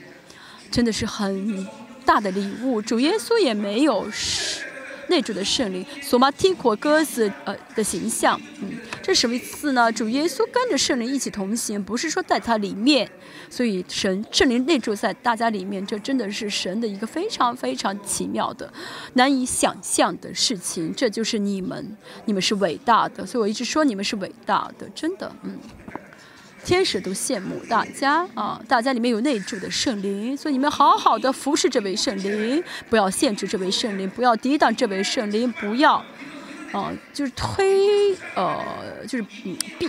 真的是很大的礼物。主耶稣也没有内住的圣灵，索马提果鸽子呃的形象，嗯，这什么意思呢？主耶稣跟着圣灵一起同行，不是说在他里面，所以神圣灵内住在大家里面，这真的是神的一个非常非常奇妙的、难以想象的事情。这就是你们，你们是伟大的，所以我一直说你们是伟大的，真的，嗯。天使都羡慕大家啊！大家里面有内住的圣灵，所以你们好好的服侍这位圣灵，不要限制这位圣灵，不要抵挡这位圣灵，不要，啊，就是推，呃，就是嗯，避，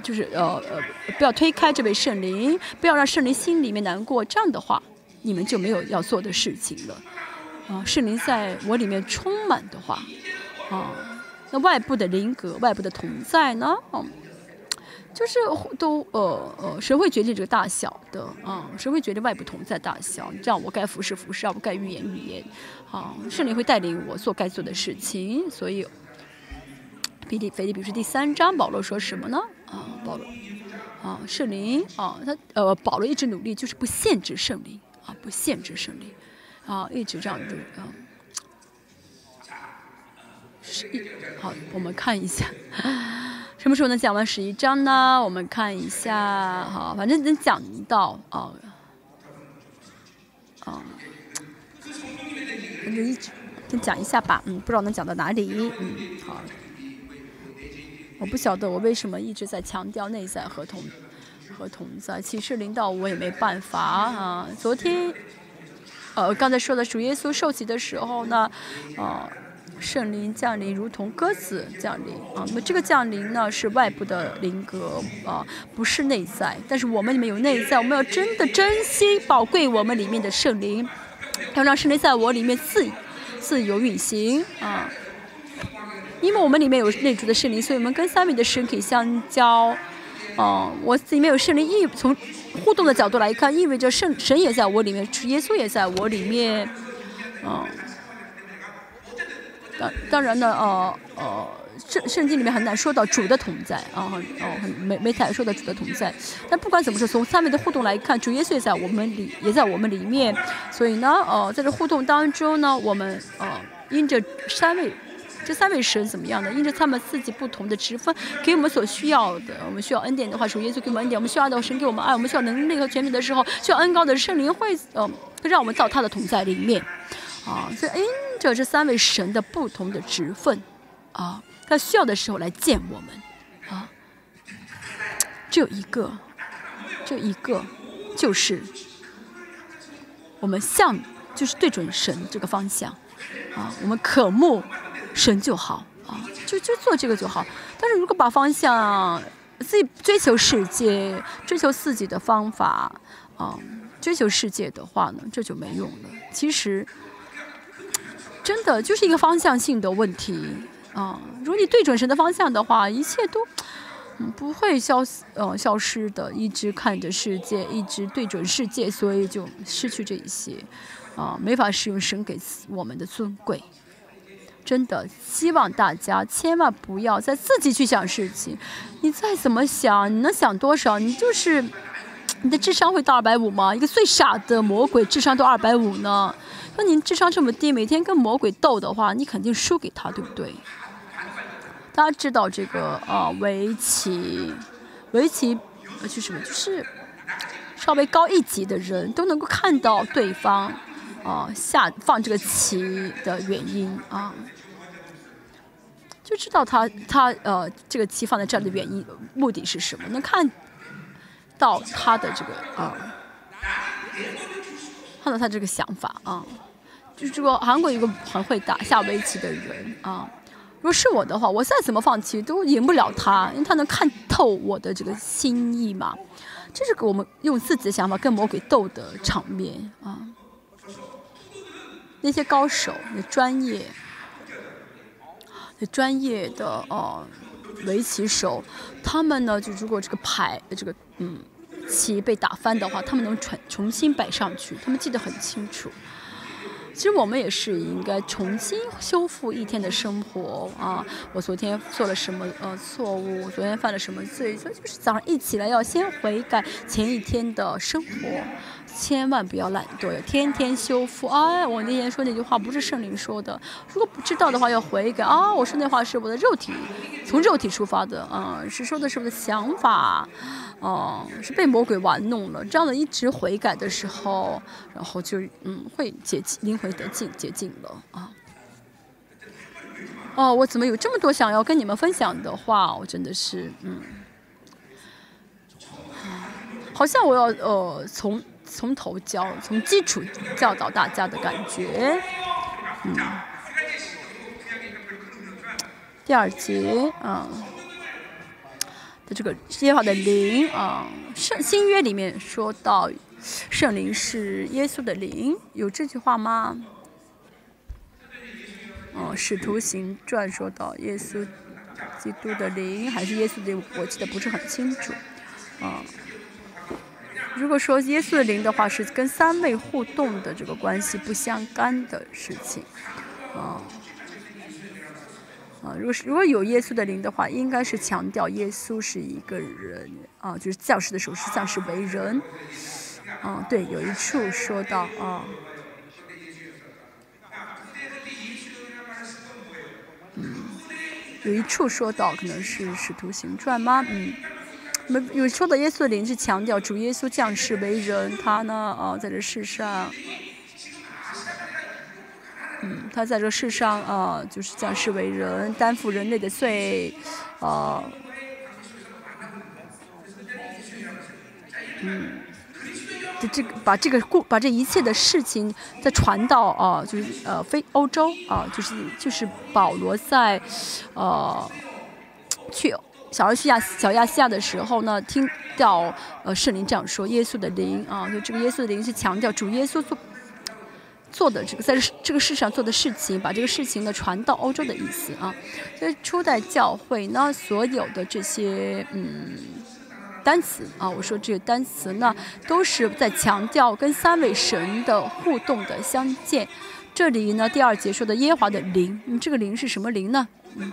就是呃呃，不要推开这位圣灵，不要让圣灵心里面难过。这样的话，你们就没有要做的事情了。啊，圣灵在我里面充满的话，啊，那外部的灵格、外部的同在呢？嗯。就是都呃呃，谁会决定这个大小的啊？谁会决定外部同在大小？这样我该服侍服侍，我该预言预言，啊，圣灵会带领我做该做的事情。所以，比利腓利比书第三章，保罗说什么呢？啊，保罗，啊，圣灵啊，他呃，保罗一直努力，就是不限制圣灵啊，不限制圣灵，啊，一直这样子啊。十一，好，我们看一下，什么时候能讲完十一章呢？我们看一下，好，反正能讲到啊，啊，那就一直先讲一下吧，嗯，不知道能讲到哪里，嗯，好，我不晓得我为什么一直在强调内在合同和同在，其实领导我也没办法啊。昨天，呃，刚才说的主耶稣受洗的时候呢，啊。圣灵降临，如同鸽子降临啊。那么这个降临呢，是外部的灵格啊，不是内在。但是我们里面有内在，我们要真的珍惜、宝贵我们里面的圣灵，要让圣灵在我里面自自由运行啊。因为我们里面有内住的圣灵，所以我们跟三位的神可以相交。哦，我里面有圣灵，意从互动的角度来看，意味着圣神也在我里面，耶稣也在我里面，嗯。当然呢，呃呃，圣圣经里面很难说到主的同在啊，哦，很没没太说到主的同在。但不管怎么说，从三位的互动来看，主耶稣也在我们里，也在我们里面。所以呢，呃，在这互动当中呢，我们呃，因着三位，这三位神怎么样呢？因着他们自己不同的职分，给我们所需要的。我们需要恩典的话，主耶稣给我们恩典；我们需要的神给我们爱；我们需要能力和权柄的时候，需要恩高的圣灵会，呃，让我们到他的同在里面。啊，所以因着这三位神的不同的职分，啊，在需要的时候来见我们，啊，只有一个，就一个，就是我们向，就是对准神这个方向，啊，我们渴慕神就好，啊，就就做这个就好。但是如果把方向自己追求世界，追求自己的方法，啊，追求世界的话呢，这就没用了。其实。真的就是一个方向性的问题啊！如果你对准神的方向的话，一切都不会消呃消失的。一直看着世界，一直对准世界，所以就失去这一些啊，没法使用神给我们的尊贵。真的希望大家千万不要再自己去想事情。你再怎么想，你能想多少？你就是你的智商会到二百五吗？一个最傻的魔鬼智商都二百五呢？那您智商这么低，每天跟魔鬼斗的话，你肯定输给他，对不对？大家知道这个啊，围棋，围棋是什么？就是稍微高一级的人都能够看到对方啊下放这个棋的原因啊，就知道他他呃这个棋放在这儿的原因目的是什么？能看到他的这个啊。看到他这个想法啊，就是这个韩国一个很会打下围棋的人啊。如果是我的话，我再怎么放弃都赢不了他，因为他能看透我的这个心意嘛。这是我们用自己的想法跟魔鬼斗的场面啊。那些高手、那专业、那专业的哦围棋手，他们呢，就如果这个牌，这个嗯。棋被打翻的话，他们能重重新摆上去，他们记得很清楚。其实我们也是应该重新修复一天的生活啊！我昨天做了什么呃错误？我昨天犯了什么罪？所以就是早上一起来要先悔改前一天的生活。千万不要懒惰，要天天修复。哎，我那天说那句话不是圣灵说的，如果不知道的话要悔改啊！我说那话是我的肉体，从肉体出发的嗯，是说的是我的想法，哦，是被魔鬼玩弄了。这样的一直悔改的时候，然后就嗯会洁灵魂得净解禁了啊。哦，我怎么有这么多想要跟你们分享的话？我真的是嗯，好像我要呃从。从头教，从基础教导大家的感觉，嗯。第二节啊的这个耶和华的灵啊，圣新约里面说到圣灵是耶稣的灵，有这句话吗？哦，使徒行传说到耶稣基督的灵还是耶稣的，我记得不是很清楚，啊。如果说耶稣的灵的话，是跟三位互动的这个关系不相干的事情，啊，啊，如果是如果有耶稣的灵的话，应该是强调耶稣是一个人，啊，就是教师的时候是像是为人，嗯，对，有一处说到啊，嗯，有一处说到可能是使徒行传吗？嗯，没有说到耶稣的灵是强调主耶稣降世为人，他呢啊在这世上。嗯，他在这世上啊，就是降世为人，担负人类的罪，啊，嗯，就这个把这个故把这一切的事情再传到啊，就是呃非欧洲啊，就是就是保罗在呃去小亚细亚小亚细亚的时候呢，听到呃圣灵这样说，耶稣的灵啊，就这个耶稣的灵是强调主耶稣做。做的这个在这个世上做的事情，把这个事情呢传到欧洲的意思啊。所以初代教会呢，所有的这些嗯单词啊，我说这些单词呢，都是在强调跟三位神的互动的相见。这里呢，第二节说的耶华的灵，嗯，这个灵是什么灵呢？嗯，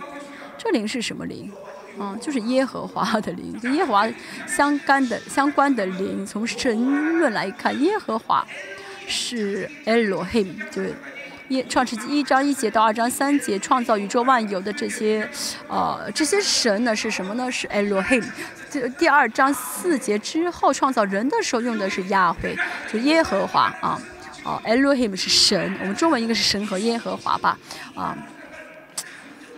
这灵是什么灵？嗯，就是耶和华的灵，跟耶和华相干的相关的灵。从神论来看，耶和华。是 Elohim，就是耶创世纪一章一节到二章三节创造宇宙万有的这些，呃，这些神呢是什么呢？是 Elohim。这第二章四节之后创造人的时候用的是亚会，就耶和华啊，哦，Elohim 是神，我们中文应该是神和耶和华吧，啊，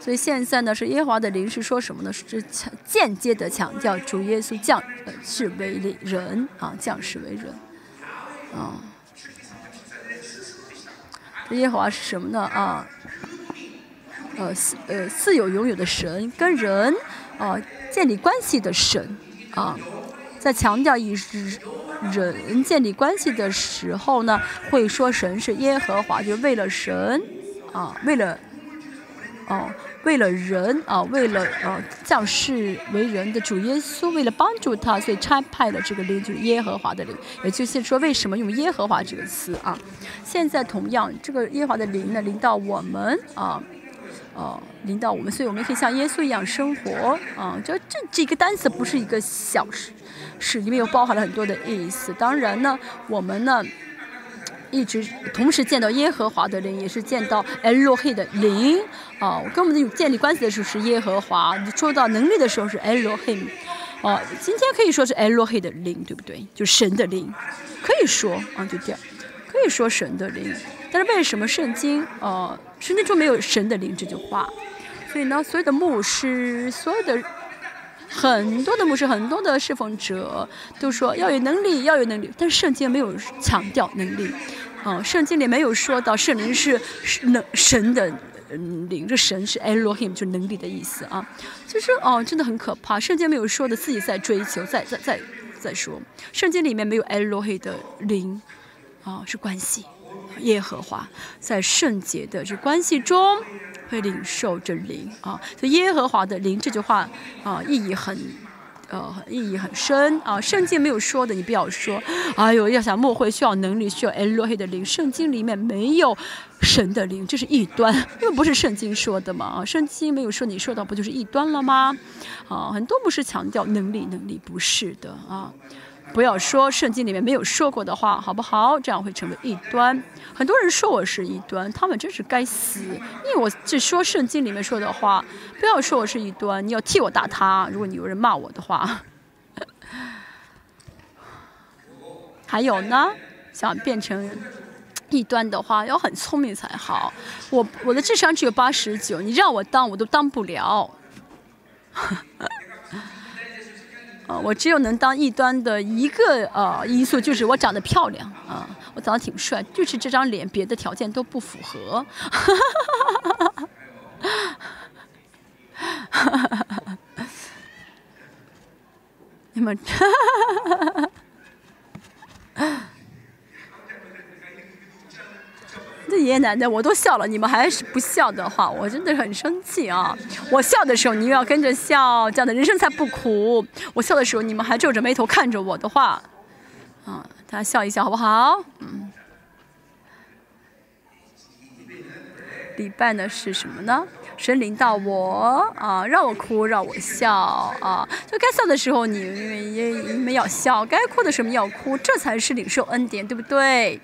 所以现在呢是耶和华的灵是说什么呢？是强间接的强调主耶稣降世为人啊，降世为人，啊。耶和华是什么呢？啊，呃，呃，自有永有的神，跟人啊建立关系的神啊，在强调以人建立关系的时候呢，会说神是耶和华，就为了神啊，为了哦。为了人啊，为了呃降世为人的主耶稣，为了帮助他，所以差派了这个灵，就是耶和华的灵。也就是说，为什么用耶和华这个词啊？现在同样，这个耶和华的灵呢，临到我们啊，呃，临到我们，所以我们可以像耶稣一样生活啊。这这这个单词不是一个小事，是里面又包含了很多的意思。当然呢，我们呢。一直同时见到耶和华的灵，也是见到 l o h 的灵啊。我跟我们有建立关系的时候是耶和华，你说到能力的时候是 l o h 哦，今天可以说是 l o h 的灵，对不对？就神的灵，可以说啊，就这样，可以说神的灵。但是为什么圣经呃圣经中没有神的灵这句话？所以呢，所有的牧师，所有的很多的牧师，很多的侍奉者都说要有能力，要有能力，但圣经没有强调能力。哦，圣经里没有说到圣灵是能神的灵，这神是 Elohim，就能力的意思啊。就是哦，真的很可怕，圣经没有说的，自己在追求，在在在在说，圣经里面没有 Elohim 的灵，啊，是关系，耶和华在圣洁的这关系中会领受这灵啊，所以耶和华的灵这句话啊，意义很。呃，意义很深啊！圣经没有说的，你不要说。哎呦，要想默会需要能力，需要 l o h 的灵。圣经里面没有神的灵，这是异端，因为不是圣经说的嘛。啊，圣经没有说，你说到不就是异端了吗？啊，很多不是强调能力，能力不是的啊。不要说圣经里面没有说过的话，好不好？这样会成为异端。很多人说我是异端，他们真是该死。因为我只说圣经里面说的话，不要说我是异端，你要替我打他。如果你有人骂我的话，还有呢，想变成异端的话，要很聪明才好。我我的智商只有八十九，你让我当我都当不了。啊我只有能当异端的一个呃因素，就是我长得漂亮啊，我长得挺帅，就是这张脸，别的条件都不符合。你们。爷爷奶奶我都笑了，你们还是不笑的话，我真的很生气啊！我笑的时候，你又要跟着笑，这样的人生才不苦。我笑的时候，你们还皱着眉头看着我的话，啊，大家笑一笑好不好？嗯。礼拜呢是什么呢？神领到我啊，让我哭，让我笑啊。就该笑的时候你们也你们要笑，该哭的时候你要哭，这才是领受恩典，对不对？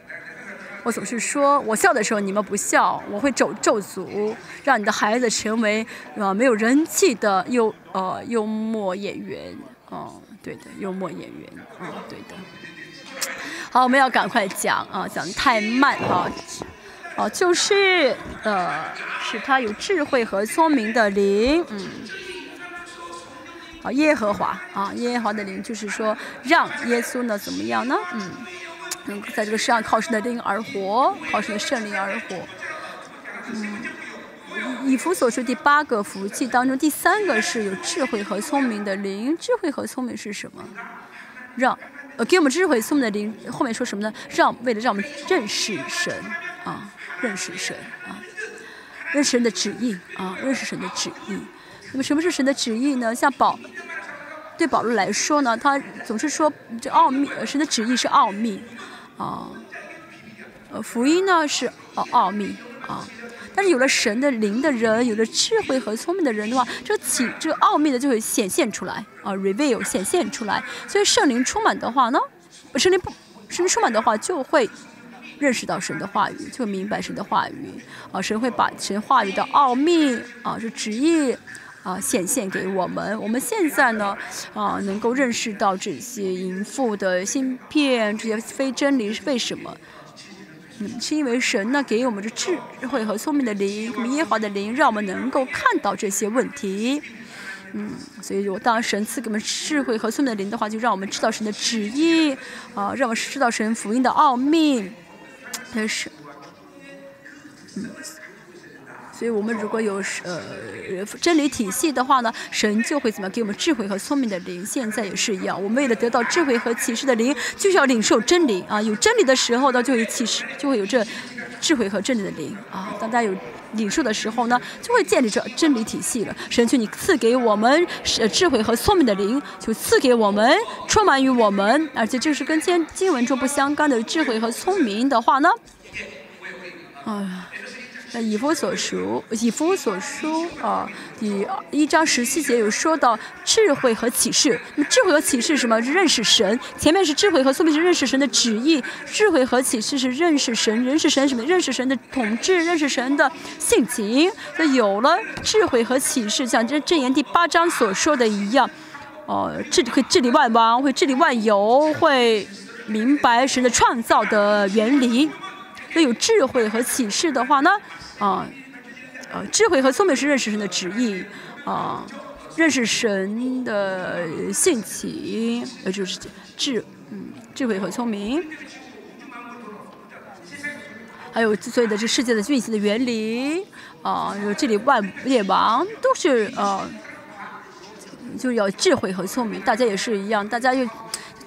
我总是说我笑的时候你们不笑，我会咒咒诅，让你的孩子成为呃没有人气的幽呃幽默演员。哦，对的，幽默演员。嗯，对的。好，我们要赶快讲啊，讲的太慢哈。哦，就是呃，使他有智慧和聪明的灵，嗯，啊，耶和华啊，耶和华的灵，就是说让耶稣呢怎么样呢？嗯，能够在这个世上靠神的灵而活，靠神的圣灵而活。嗯，以弗所说第八个福气当中，第三个是有智慧和聪明的灵。智慧和聪明是什么？让呃给我们智慧聪明的灵。后面说什么呢？让为了让我们认识神啊。认识神啊，认识神的旨意啊，认识神的旨意。那么什么是神的旨意呢？像保对保罗来说呢，他总是说这奥秘，神的旨意是奥秘啊。呃，福音呢是奥奥秘啊。但是有了神的灵的人，有了智慧和聪明的人的话，这个启这个奥秘的就会显现出来啊，reveal 显现出来。所以圣灵充满的话呢，圣灵不圣灵充满的话就会。认识到神的话语，就明白神的话语啊！神会把神话语的奥秘啊，是旨意啊，显现给我们。我们现在呢啊，能够认识到这些淫妇的芯片，这些非真理是为什么？嗯，是因为神呢给我们的智慧和聪明的灵，耶和华的灵，让我们能够看到这些问题。嗯，所以我当神赐给我们智慧和聪明的灵的话，就让我们知道神的旨意啊，让我们知道神福音的奥秘。但是，嗯，所以我们如果有呃真理体系的话呢，神就会怎么给我们智慧和聪明的灵。现在也是一样，我们为了得到智慧和启示的灵，就是要领受真理啊。有真理的时候呢，就有启示，就会有这智慧和真理的灵啊。当大家有领受的时候呢，就会建立这真理体系了。神求你赐给我们智慧和聪明的灵，就赐给我们充满于我们，而且就是跟经经文中不相干的智慧和聪明的话呢，哎。那以弗所书，以弗所书啊，第一章十七节有说到智慧和启示。那么智慧和启示是什么？认识神。前面是智慧和聪明是认识神的旨意，智慧和启示是认识神，认识神什么？认识神的统治，认识神的性情。那有了智慧和启示，像这箴言第八章所说的一样，哦，治会治理万王，会治理万有，会明白神的创造的原理。那有智慧和启示的话呢？啊，呃，智慧和聪明是认识神的旨意，啊，认识神的性情，呃，就是智，嗯，智慧和聪明，还有所有的这世界的运行的原理，啊，这里万业王都是呃，就要智慧和聪明，大家也是一样，大家又。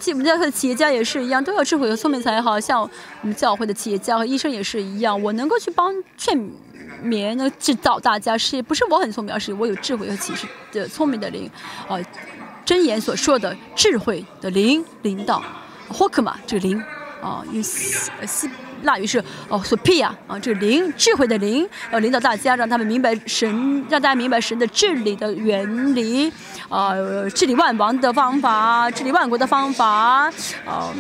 我们教会的企业家也是一样，都要智慧和聪明才好。像我们教会的企业家和医生也是一样，我能够去帮劝勉、能指导大家，是不是我很聪明，而是我有智慧和启示的聪明的灵。啊，真言所说的智慧的灵领导，霍克玛这个灵啊，用希希腊语是哦索皮亚啊，这个灵智慧的灵要领导大家，让他们明白神，让大家明白神的治理的原理。啊，治理万王的方法，治理万国的方法，啊，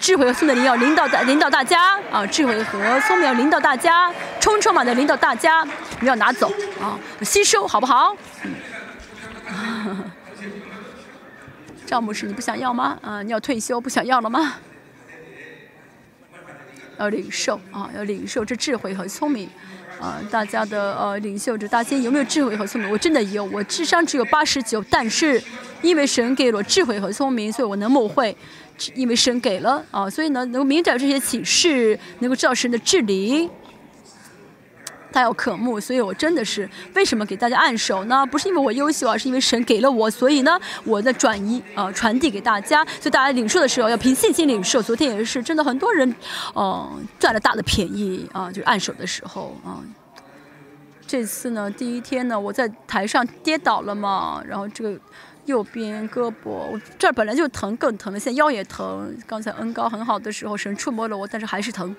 智慧和聪明的要领导大领导大家，啊，智慧和聪明要领导大家，充充满的领导大家，你要拿走，啊，吸收好不好？嗯，赵牧师，你不想要吗？啊，你要退休不想要了吗？要领受啊，要领受这智慧和聪明。啊，大家的呃领袖，这大仙有没有智慧和聪明？我真的有，我智商只有八十九，但是因为神给了我智慧和聪明，所以我能谋会。因为神给了啊，所以呢，能够明了这些启示，能够知道神的治理。他要渴慕，所以我真的是为什么给大家按手呢？不是因为我优秀而是因为神给了我，所以呢，我的转移啊传递给大家，所以大家领受的时候要凭信心领受。昨天也是，真的很多人，嗯，赚了大的便宜啊，就是按手的时候啊。这次呢，第一天呢，我在台上跌倒了嘛，然后这个右边胳膊，我这儿本来就疼，更疼了，现在腰也疼。刚才恩高很好的时候，神触摸了我，但是还是疼。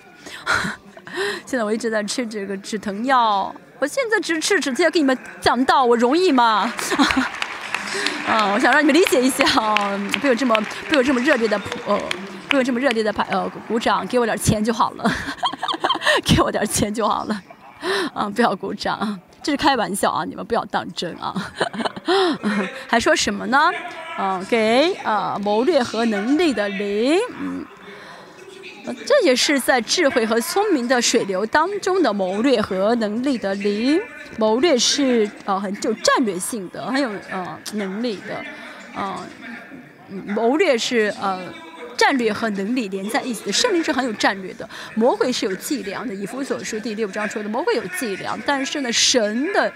现在我一直在吃这个止疼药，我现在只是直接给你们讲道，我容易吗？啊，我想让你们理解一下啊，不有这么不有这么热烈的呃，不有这么热烈的拍呃鼓掌，给我点钱就好了，给我点钱就好了，啊，不要鼓掌，这是开玩笑啊，你们不要当真啊。还说什么呢？啊，给啊谋略和能力的灵，嗯。这也是在智慧和聪明的水流当中的谋略和能力的灵。谋略是呃很有战略性的，很有呃能力的，呃，谋略是呃战略和能力连在一起的。圣灵是很有战略的，魔鬼是有伎俩的。以弗所书第六章说的，魔鬼有伎俩，但是呢，神的。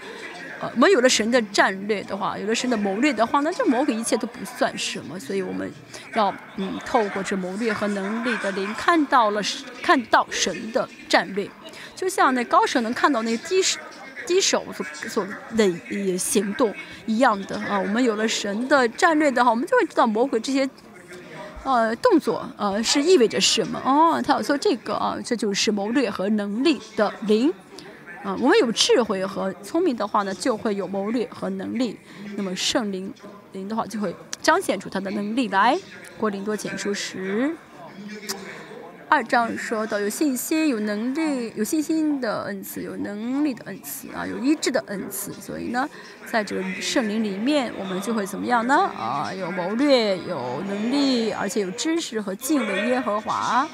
呃，我们有了神的战略的话，有了神的谋略的话，那这魔鬼一切都不算什么。所以我们要嗯，透过这谋略和能力的灵，看到了看到神的战略，就像那高手能看到那低手低手所所的行动一样的啊。我们有了神的战略的话，我们就会知道魔鬼这些呃动作呃是意味着什么哦。他要说这个啊，这就是谋略和能力的灵。啊，我们有智慧和聪明的话呢，就会有谋略和能力。那么圣灵灵的话，就会彰显出他的能力来。郭林多简书十二章说到，有信心、有能力、有信心的恩赐，有能力的恩赐啊，有医治的恩赐。所以呢，在这个圣灵里面，我们就会怎么样呢？啊，有谋略、有能力，而且有知识和敬畏耶和华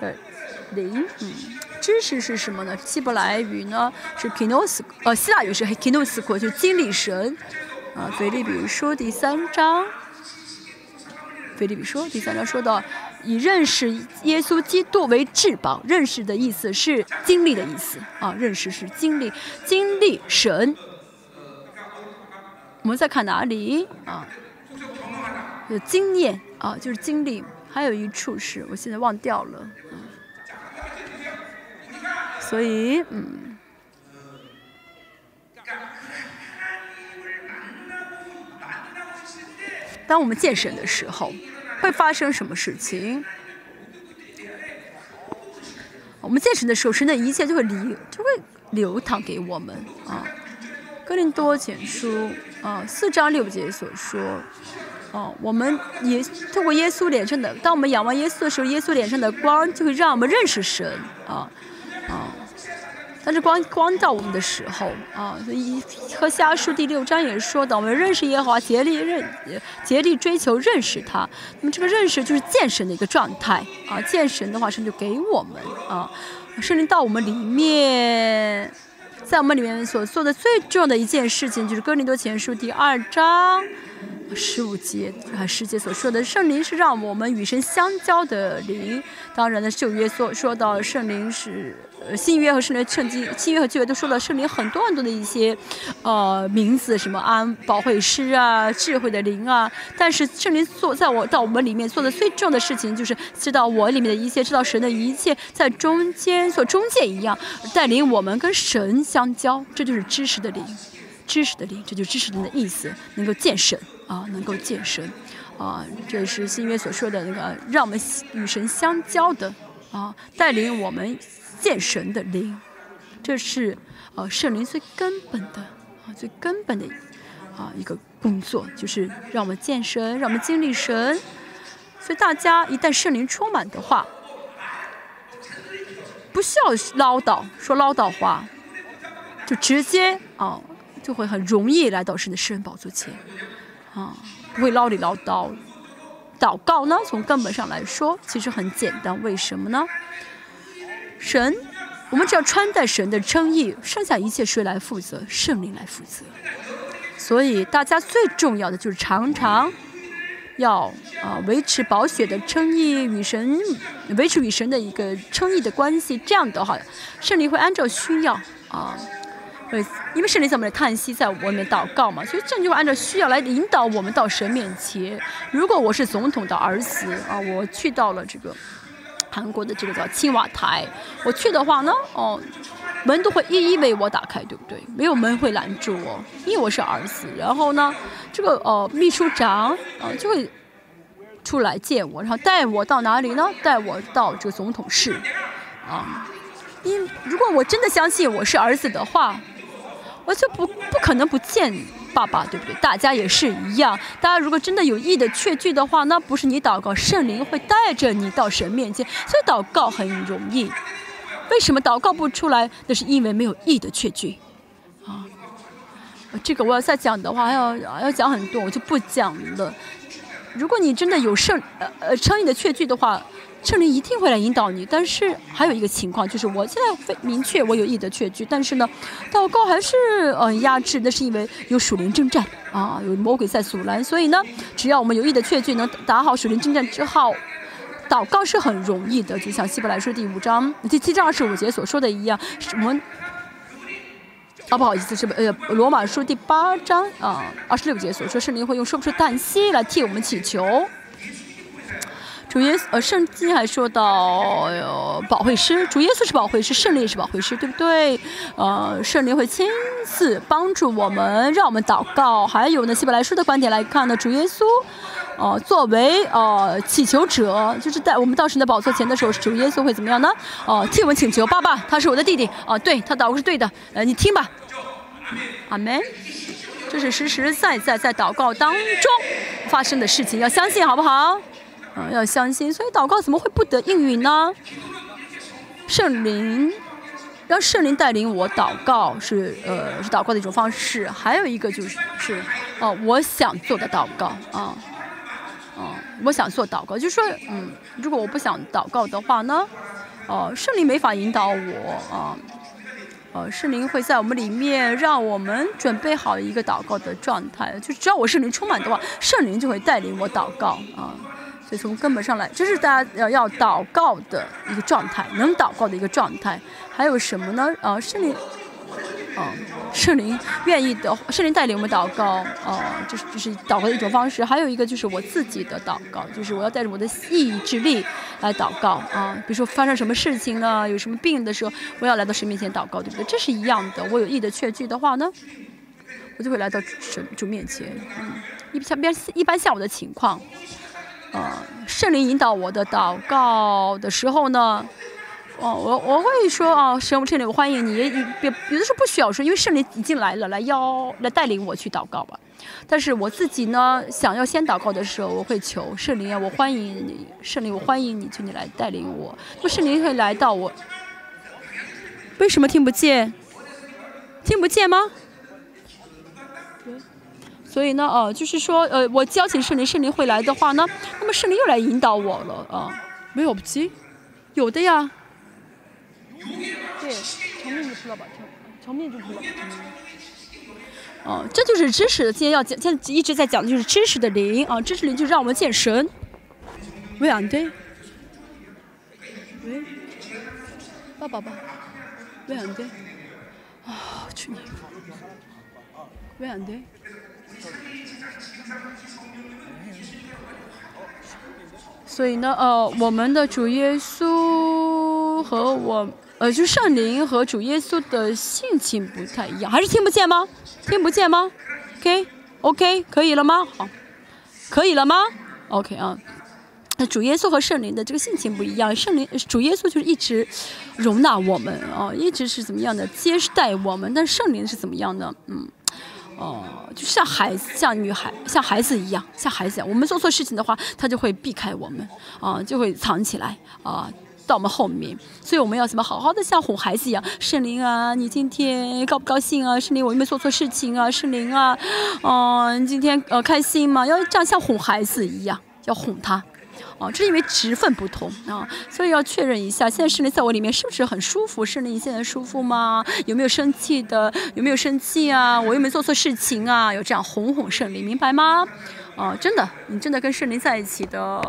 的灵。嗯。知识是什么呢？希伯来语呢是 kinos，呃，希腊语是 kinos，就是经历神。啊，腓立比说第三章，腓立比说第三章说到以认识耶稣基督为至宝，认识的意思是经历的意思啊，认识是经历，经历神。我们再看哪里啊？有经验啊，就是经历。还有一处是我现在忘掉了。所以，嗯，当我们见神的时候，会发生什么事情？我们见神的时候，神的一切就会流，就会流淌给我们啊。哥林多前书啊，四章六节所说，哦，我们也透过耶稣脸上的，当我们仰望耶稣的时候，耶稣脸上的光就会让我们认识神，啊。但是光光到我们的时候啊，所以和下书第六章也说的，我们认识耶和华，竭力认，竭力追求认识他。那么这个认识就是见神的一个状态啊，见神的话，神就给我们啊，圣灵到我们里面，在我们里面所做的最重要的一件事情，就是哥林多前书第二章。十五节啊，十节所说的圣灵是让我们与神相交的灵。当然呢，旧约所说到圣灵是呃新约和圣灵圣经，新约和旧约都说了圣灵很多很多的一些呃名字，什么安保惠师啊，智慧的灵啊。但是圣灵做在我到我们里面做的最重要的事情，就是知道我里面的一切，知道神的一切，在中间做中介一样，带领我们跟神相交，这就是知识的灵。知识的灵，这就是知识灵的意思，能够见神啊，能够见神啊，这是新约所说的那个让我们与神相交的啊，带领我们见神的灵，这是呃圣灵最根本的啊，最根本的啊一个工作，就是让我们见神，让我们经历神。所以大家一旦圣灵充满的话，不需要唠叨说唠叨话，就直接啊。就会很容易来到神的圣宝座前，啊，不会唠里唠叨。祷告呢，从根本上来说，其实很简单。为什么呢？神，我们只要穿戴神的称义，剩下一切谁来负责？圣灵来负责。所以大家最重要的就是常常要啊维持保血的称义与神，维持与神的一个称义的关系。这样的话，圣灵会按照需要啊。对，因为圣灵在我们的叹息，在我们的祷告嘛，所以这就按照需要来引导我们到神面前。如果我是总统的儿子啊，我去到了这个韩国的这个叫青瓦台，我去的话呢，哦，门都会一一为我打开，对不对？没有门会拦住我，因为我是儿子。然后呢，这个呃秘书长啊就会出来见我，然后带我到哪里呢？带我到这个总统室，啊。因如果我真的相信我是儿子的话，我就不不可能不见爸爸，对不对？大家也是一样。大家如果真的有意的确据的话，那不是你祷告，圣灵会带着你到神面前，所以祷告很容易。为什么祷告不出来？那是因为没有意的确据。啊，这个我要再讲的话，还要要讲很多，我就不讲了。如果你真的有圣呃呃称义的确据的话。圣灵一定会来引导你，但是还有一个情况，就是我现在非明确我有意的确据，但是呢，祷告还是嗯压制，那是因为有属灵征战啊，有魔鬼在阻拦，所以呢，只要我们有意的确据，能打好属灵征战之后，祷告是很容易的，就像希伯来书第五章第七章二十五节所说的一样，我们啊不好意思，是不呃罗马书第八章啊二十六节所说，圣灵会用说不出叹息来替我们祈求。主耶稣，呃，圣经还说到，呃，保惠师，主耶稣是保惠师，圣灵也是保惠师，对不对？呃，圣灵会亲自帮助我们，让我们祷告。还有呢，希伯来书的观点来看呢，主耶稣，呃，作为呃祈求者，就是在我们到神的宝座前的时候，主耶稣会怎么样呢？哦，替我们请求，爸爸，他是我的弟弟，哦，对他祷告是对的，呃，你听吧，阿门。这是实实在在在祷告当中发生的事情，要相信，好不好？要相信，所以祷告怎么会不得应允呢？圣灵让圣灵带领我祷告是呃是祷告的一种方式，还有一个就是是哦我想做的祷告啊啊我想做祷告，就是说嗯如果我不想祷告的话呢，哦圣灵没法引导我啊，呃圣灵会在我们里面让我们准备好一个祷告的状态，就只要我圣灵充满的话，圣灵就会带领我祷告啊。所以从根本上来，这是大家要要祷告的一个状态，能祷告的一个状态。还有什么呢？呃，圣灵，啊，圣灵愿意的，圣灵带领我们祷告，呃，就是就是祷告的一种方式。还有一个就是我自己的祷告，就是我要带着我的意志力来祷告啊。比如说发生什么事情呢？有什么病的时候，我要来到神面前祷告，对不对？这是一样的。我有意的确据的话呢，我就会来到神主面前。嗯，一像一般像我的情况。呃，圣灵引导我的祷告的时候呢，哦，我我会说啊，神圣灵，我欢迎你。别有的时候不需要说，因为圣灵已经来了，来邀来带领我去祷告吧。但是我自己呢，想要先祷告的时候，我会求圣灵啊，我欢迎你，圣灵，我欢迎你，求你来带领我。那圣灵会来到我，为什么听不见？听不见吗？所以呢，呃，就是说，呃，我邀请圣灵，圣灵会来的话呢，那么圣灵又来引导我了啊。没有不急，有的呀。对，成面就出了吧，成成面就出了。哦，这就是知识。今天要讲，现在一直在讲的就是知识的灵啊，知识灵就让我们见神。喂，安对。喂，爸爸爸。喂，安对。啊，去你。喂，安对。所以呢，呃，我们的主耶稣和我，呃，就圣灵和主耶稣的性情不太一样，还是听不见吗？听不见吗？OK，OK，可以了吗？好，可以了吗？OK 啊，那主耶稣和圣灵的这个性情不一样，圣灵主耶稣就是一直容纳我们啊，一直是怎么样的接待我们，但圣灵是怎么样的？嗯。哦，就像孩子，像女孩，像孩子一样，像孩子一样。我们做错事情的话，他就会避开我们，啊，就会藏起来，啊，到我们后面。所以我们要怎么好好的像哄孩子一样？圣灵啊，你今天高不高兴啊？圣灵，我有没做错事情啊？圣灵啊，哦，今天呃开心吗？要这样像哄孩子一样，要哄他。哦，这是因为职分不同啊，所以要确认一下，现在圣灵在我里面是不是很舒服？圣灵现在舒服吗？有没有生气的？有没有生气啊？我又没做错事情啊？有这样哄哄胜利，明白吗？哦，真的，你真的跟圣灵在一起的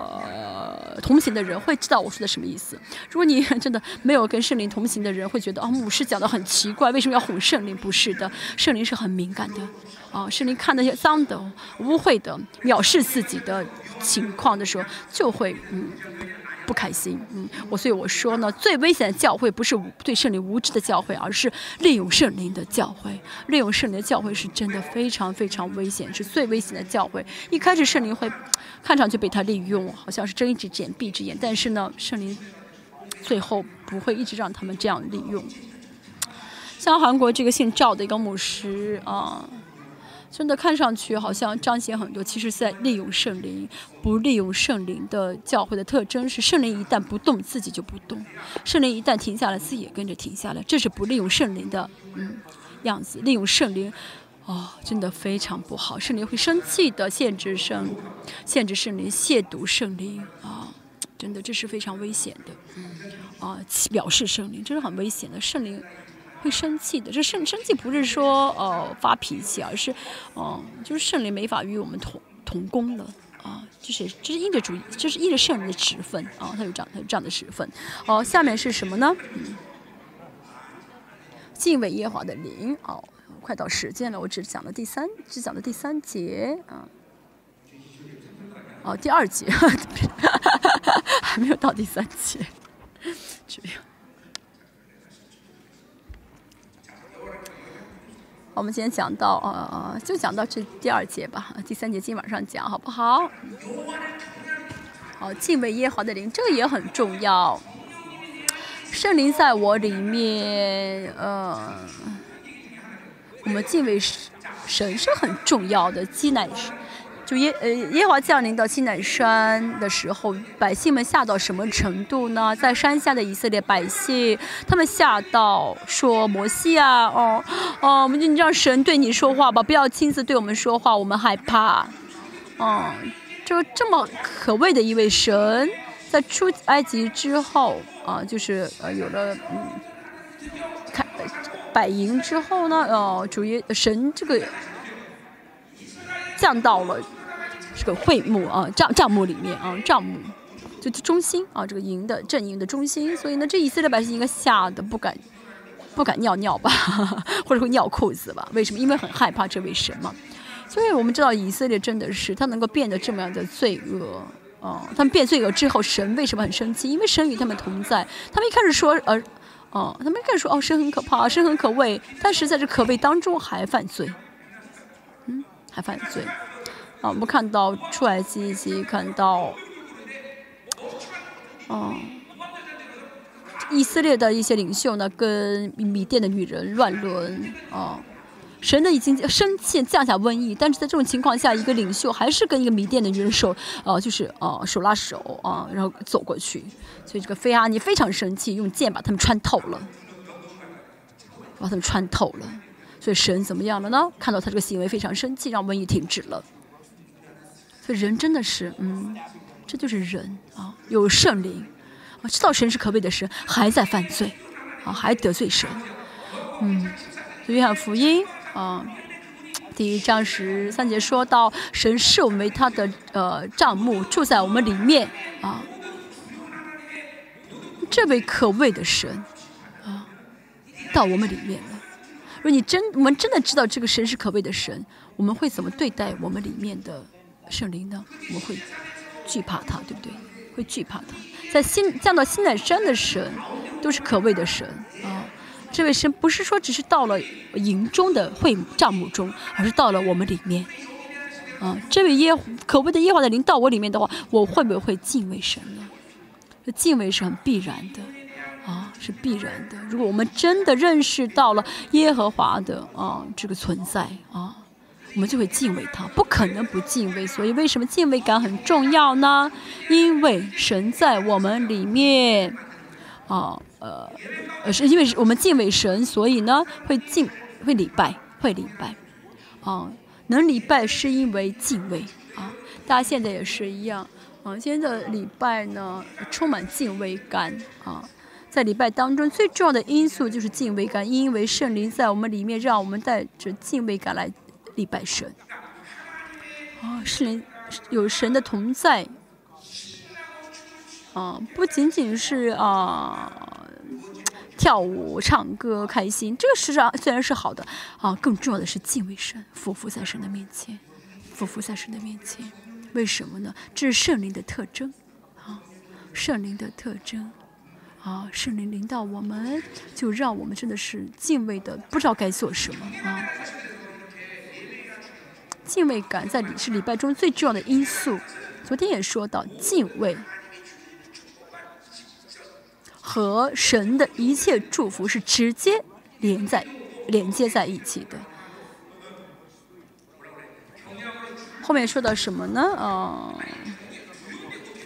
同行的人会知道我说的什么意思。如果你 真的没有跟圣灵同行的人，会觉得啊，牧师讲的很奇怪，为什么要哄圣灵？不是的，圣灵是很敏感的。啊，圣灵看那些脏的、污秽的、藐视自己的。情况的时候就会嗯不开心嗯我所以我说呢最危险的教会不是对圣灵无知的教会而是利用圣灵的教会利用圣灵的教会是真的非常非常危险是最危险的教会一开始圣灵会看上去被他利用好像是睁一只眼闭一只眼但是呢圣灵最后不会一直让他们这样利用。像韩国这个姓赵的一个牧师啊，真的看上去好像彰显很多，其实是在利用圣灵，不利用圣灵的教会的特征是圣灵一旦不动，自己就不动；圣灵一旦停下来，自己也跟着停下来。这是不利用圣灵的嗯样子，利用圣灵。哦，真的非常不好，圣灵会生气的，限制圣，限制圣灵，亵渎圣灵啊，真的这是非常危险的，啊，藐视圣灵，这是很危险的，圣灵会生气的，这圣生气不是说呃发脾气，而是，哦，就是圣灵没法与我们同同工了，啊，就是这是因着主，这是因着圣灵的职分啊，他有这样他有这样的职分，哦，下面是什么呢？敬畏耶华的灵，哦。快到时间了，我只讲了第三，只讲了第三节啊。哦，第二节，还没有到第三节。这样。我们先讲到呃，就讲到这第二节吧，第三节今晚上讲好不好？好，敬畏耶和华的灵，这个也很重要。圣灵在我里面，呃。我们敬畏神是很重要的。基乃就耶呃耶华降临到西南山的时候，百姓们吓到什么程度呢？在山下的以色列百姓，他们吓到说：“摩西啊，哦哦，我们就让神对你说话吧，不要亲自对我们说话，我们害怕。”哦，就这么可畏的一位神，在出埃及之后啊，就是呃有了嗯，看。百营之后呢，呃，主耶神这个降到了这个会幕啊帐帐幕里面啊帐幕就中心啊这个营的阵营的中心，所以呢这以色列百姓应该吓得不敢不敢尿尿吧，或者会尿裤子吧？为什么？因为很害怕这位神嘛。所以我们知道以色列真的是他能够变得这么样的罪恶啊，他们变罪恶之后，神为什么很生气？因为神与他们同在。他们一开始说呃。哦，他们一开始说哦，神很可怕，神很可畏，但是在这可畏当中还犯罪，嗯，还犯罪。啊，我们看到出埃及记，看到，哦，以色列的一些领袖呢，跟米甸的女人乱伦，啊。神呢已经生气降下瘟疫，但是在这种情况下，一个领袖还是跟一个迷甸的女人手，呃，就是呃手拉手啊，然后走过去。所以这个菲阿尼非常生气，用剑把他们穿透了，把他们穿透了。所以神怎么样了呢？看到他这个行为非常生气，让瘟疫停止了。所以人真的是，嗯，这就是人啊，有圣灵啊，知道神是可畏的神，还在犯罪啊，还得罪神，嗯，所以约翰福音。啊，第一章十三节说到，神视我们为他的呃帐幕，住在我们里面啊。这位可畏的神啊，到我们里面了。如果你真我们真的知道这个神是可畏的神，我们会怎么对待我们里面的圣灵呢？我们会惧怕他，对不对？会惧怕他。在新降到新乃山的神，都是可畏的神啊。这位神不是说只是到了营中的会帐幕中，而是到了我们里面。啊，这位耶可畏的耶和华的灵到我里面的话，我会不会敬畏神呢？敬畏是很必然的，啊，是必然的。如果我们真的认识到了耶和华的啊这个存在啊，我们就会敬畏他，不可能不敬畏。所以为什么敬畏感很重要呢？因为神在我们里面。啊，呃，是因为我们敬畏神，所以呢会敬会礼拜会礼拜，啊，能礼拜是因为敬畏啊。大家现在也是一样，啊，现在的礼拜呢充满敬畏感啊。在礼拜当中最重要的因素就是敬畏感，因为圣灵在我们里面，让我们带着敬畏感来礼拜神。啊，圣灵有神的同在。啊，不仅仅是啊跳舞、唱歌、开心，这个实上虽然是好的，啊，更重要的是敬畏神，俯伏在神的面前，俯伏在神的面前。为什么呢？这是圣灵的特征，啊，圣灵的特征，啊，圣灵领导我们，就让我们真的是敬畏的，不知道该做什么啊。敬畏感在礼是礼拜中最重要的因素。昨天也说到敬畏。和神的一切祝福是直接连在连接在一起的。后面说到什么呢？啊，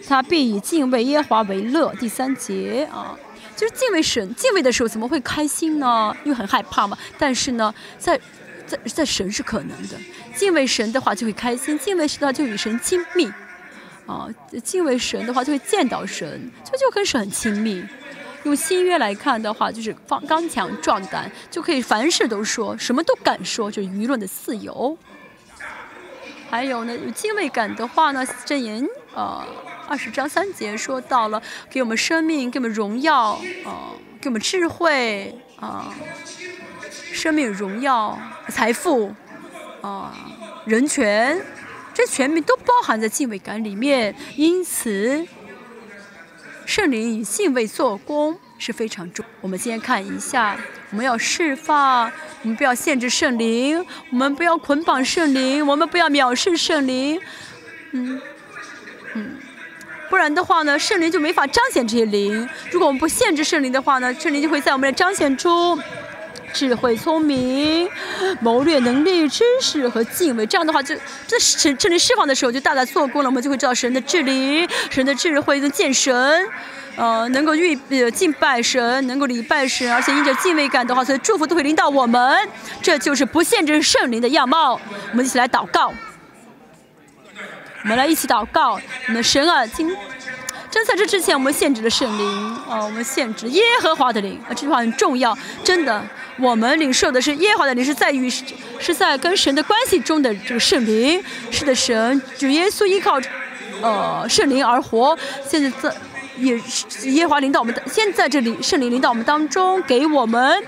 他必以敬畏耶华为乐。第三节啊，就是敬畏神，敬畏的时候怎么会开心呢？因为很害怕嘛。但是呢，在在在神是可能的，敬畏神的话就会开心，敬畏神的话就与神亲密。啊，敬畏神的话就会见到神，就就跟神很亲密。用新约来看的话，就是放刚强壮胆，就可以凡事都说，什么都敢说，就是舆论的自由。还有呢，有敬畏感的话呢，箴言呃二十章三节说到了，给我们生命，给我们荣耀，啊，给我们智慧，啊，生命荣耀财富，啊，人权，这全民都包含在敬畏感里面。因此，圣灵以敬畏做工是非常重。我们今天看一下。我们要释放，我们不要限制圣灵，我们不要捆绑圣灵，我们不要藐视圣灵，嗯，嗯，不然的话呢，圣灵就没法彰显这些灵。如果我们不限制圣灵的话呢，圣灵就会在我们的彰显出智慧、聪明、谋略能力、知识和敬畏。这样的话，就这圣圣灵释放的时候就大大做工了，我们就会知道神的智力、神的智慧能见神。呃，能够遇呃敬拜神，能够礼拜神，而且因着敬畏感的话，所以祝福都会临到我们。这就是不限制圣灵的样貌。我们一起来祷告，我们来一起祷告。我们的神啊，今正在这之前，我们限制了圣灵啊，我们限制耶和华的灵啊，这句话很重要。真的，我们领受的是耶和华的灵，是在于是在跟神的关系中的这个圣灵。是的，神主耶稣依靠呃圣灵而活。现在在。也是耶华领导我们的，现在这里圣灵领导我们当中，给我们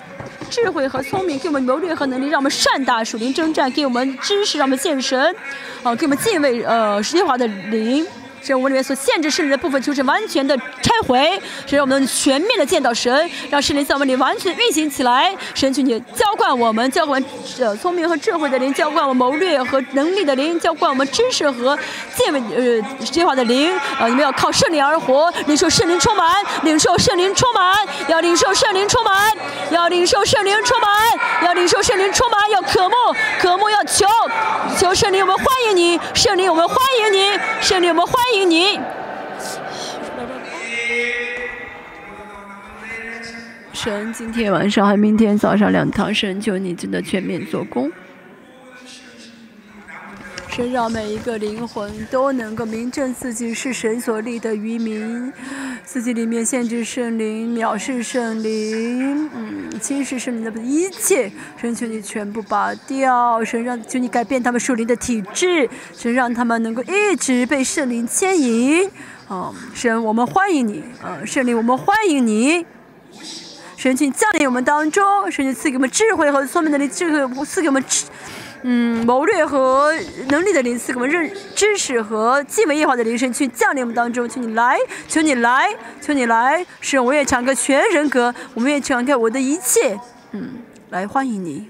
智慧和聪明，给我们谋略和能力，让我们善打属灵征战，给我们知识，让我们见神，啊，给我们敬畏呃耶和华的灵。使我们里面所限制圣灵的部分，就是完全的拆毁，使我们能全面的见到神，让圣灵在我们里完全运行起来。神去你浇灌我们，浇灌呃聪明和智慧的灵，浇灌我们谋略和能力的灵，浇灌我们知识和见闻呃计划的灵。啊，你们要靠圣灵而活，领受圣灵充满，领受圣灵充满，要领受圣灵充满，要领受圣灵充满，要领受圣灵充满，要渴慕，渴慕要求，求圣灵，我们欢迎你，圣灵，我们欢迎你，圣灵，我们欢欢。迎您，神，今天晚上和明天早上两堂，神求你真的全面做工。神让每一个灵魂都能够明证自己是神所立的渔民，自己里面限制圣灵、藐视圣灵，嗯，轻视圣灵的一切，神求你全部拔掉，神让求你改变他们属灵的体质，神让他们能够一直被圣灵牵引。哦，神，我们欢迎你，呃，圣灵，我们欢迎你，神请降临我们当中，神请赐给我们智慧和聪明的力，智慧赐给我们智。嗯，谋略和能力的灵赐给我们认知识和敬畏耶华的灵神去降临我们当中，求你来，求你来，求你来，是我也敞开全人格，我们也敞开我的一切，嗯，来欢迎你，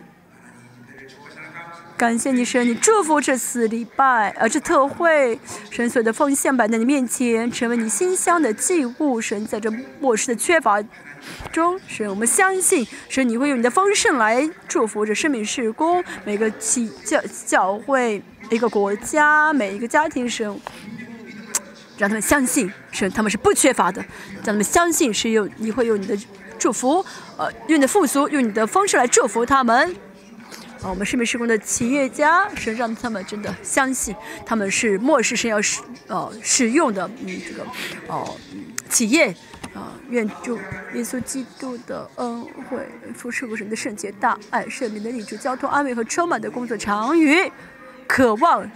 感谢你神，你祝福这次礼拜，呃，这特会，神所有的奉献摆在你面前，成为你馨香的祭物，神在这末世的缺乏。中是我们相信，是你会用你的丰盛来祝福着生命事工，每个企教教会，一个国家，每一个家庭生，让他们相信，是他们是不缺乏的，让他们相信是用你会用你的祝福，呃，用你的富足，用你的方式来祝福他们。啊，我们生命事工的企业家，是让他们真的相信，他们是末世神要使呃使用的，嗯，这个哦企业。啊，愿主耶稣基督的恩惠、父圣神的圣洁、大爱、圣灵的力、主交通、安慰和充满的工作场域，渴望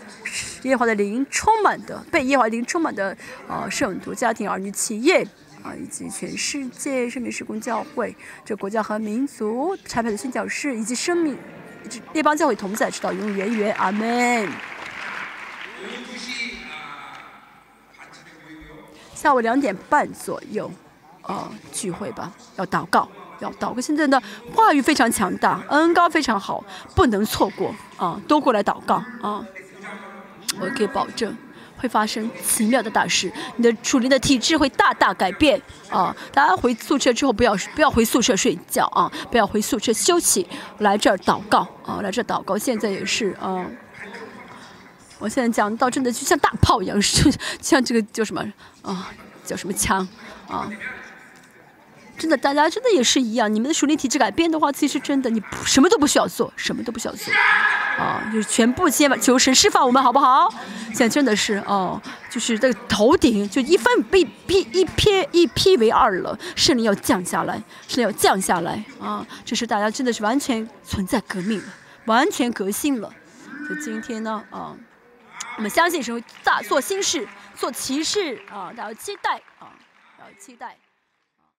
耶华的灵充满的、被耶和华灵充满的啊圣徒、家庭、儿女、企业啊，以及全世界圣命施工教会、这国家和民族差派的宣教士以及生命列邦教会同在，直到永远远。阿门。下午两点半左右。啊，聚会吧，要祷告，要祷告。现在的话语非常强大，恩高非常好，不能错过啊！都过来祷告啊！我可以保证，会发生奇妙的大事，你的属灵的体质会大大改变啊！大家回宿舍之后不要不要回宿舍睡觉啊，不要回宿舍休息，来这儿祷告啊，来这儿祷告。现在也是啊，我现在讲到真的就像大炮一样，是像这个叫什么啊？叫什么枪啊？真的，大家真的也是一样。你们的属灵体质改变的话，其实真的你什么都不需要做，什么都不需要做，啊，就是全部先把求神释放我们，好不好？现在真的是哦，就是这个头顶就一分被劈一劈一劈为二了，圣灵要降下来，圣灵要降下来啊！这是大家真的是完全存在革命了，完全革新了。就今天呢，啊，我们相信神会大做新事，做奇事啊！大家期待啊，大家期待。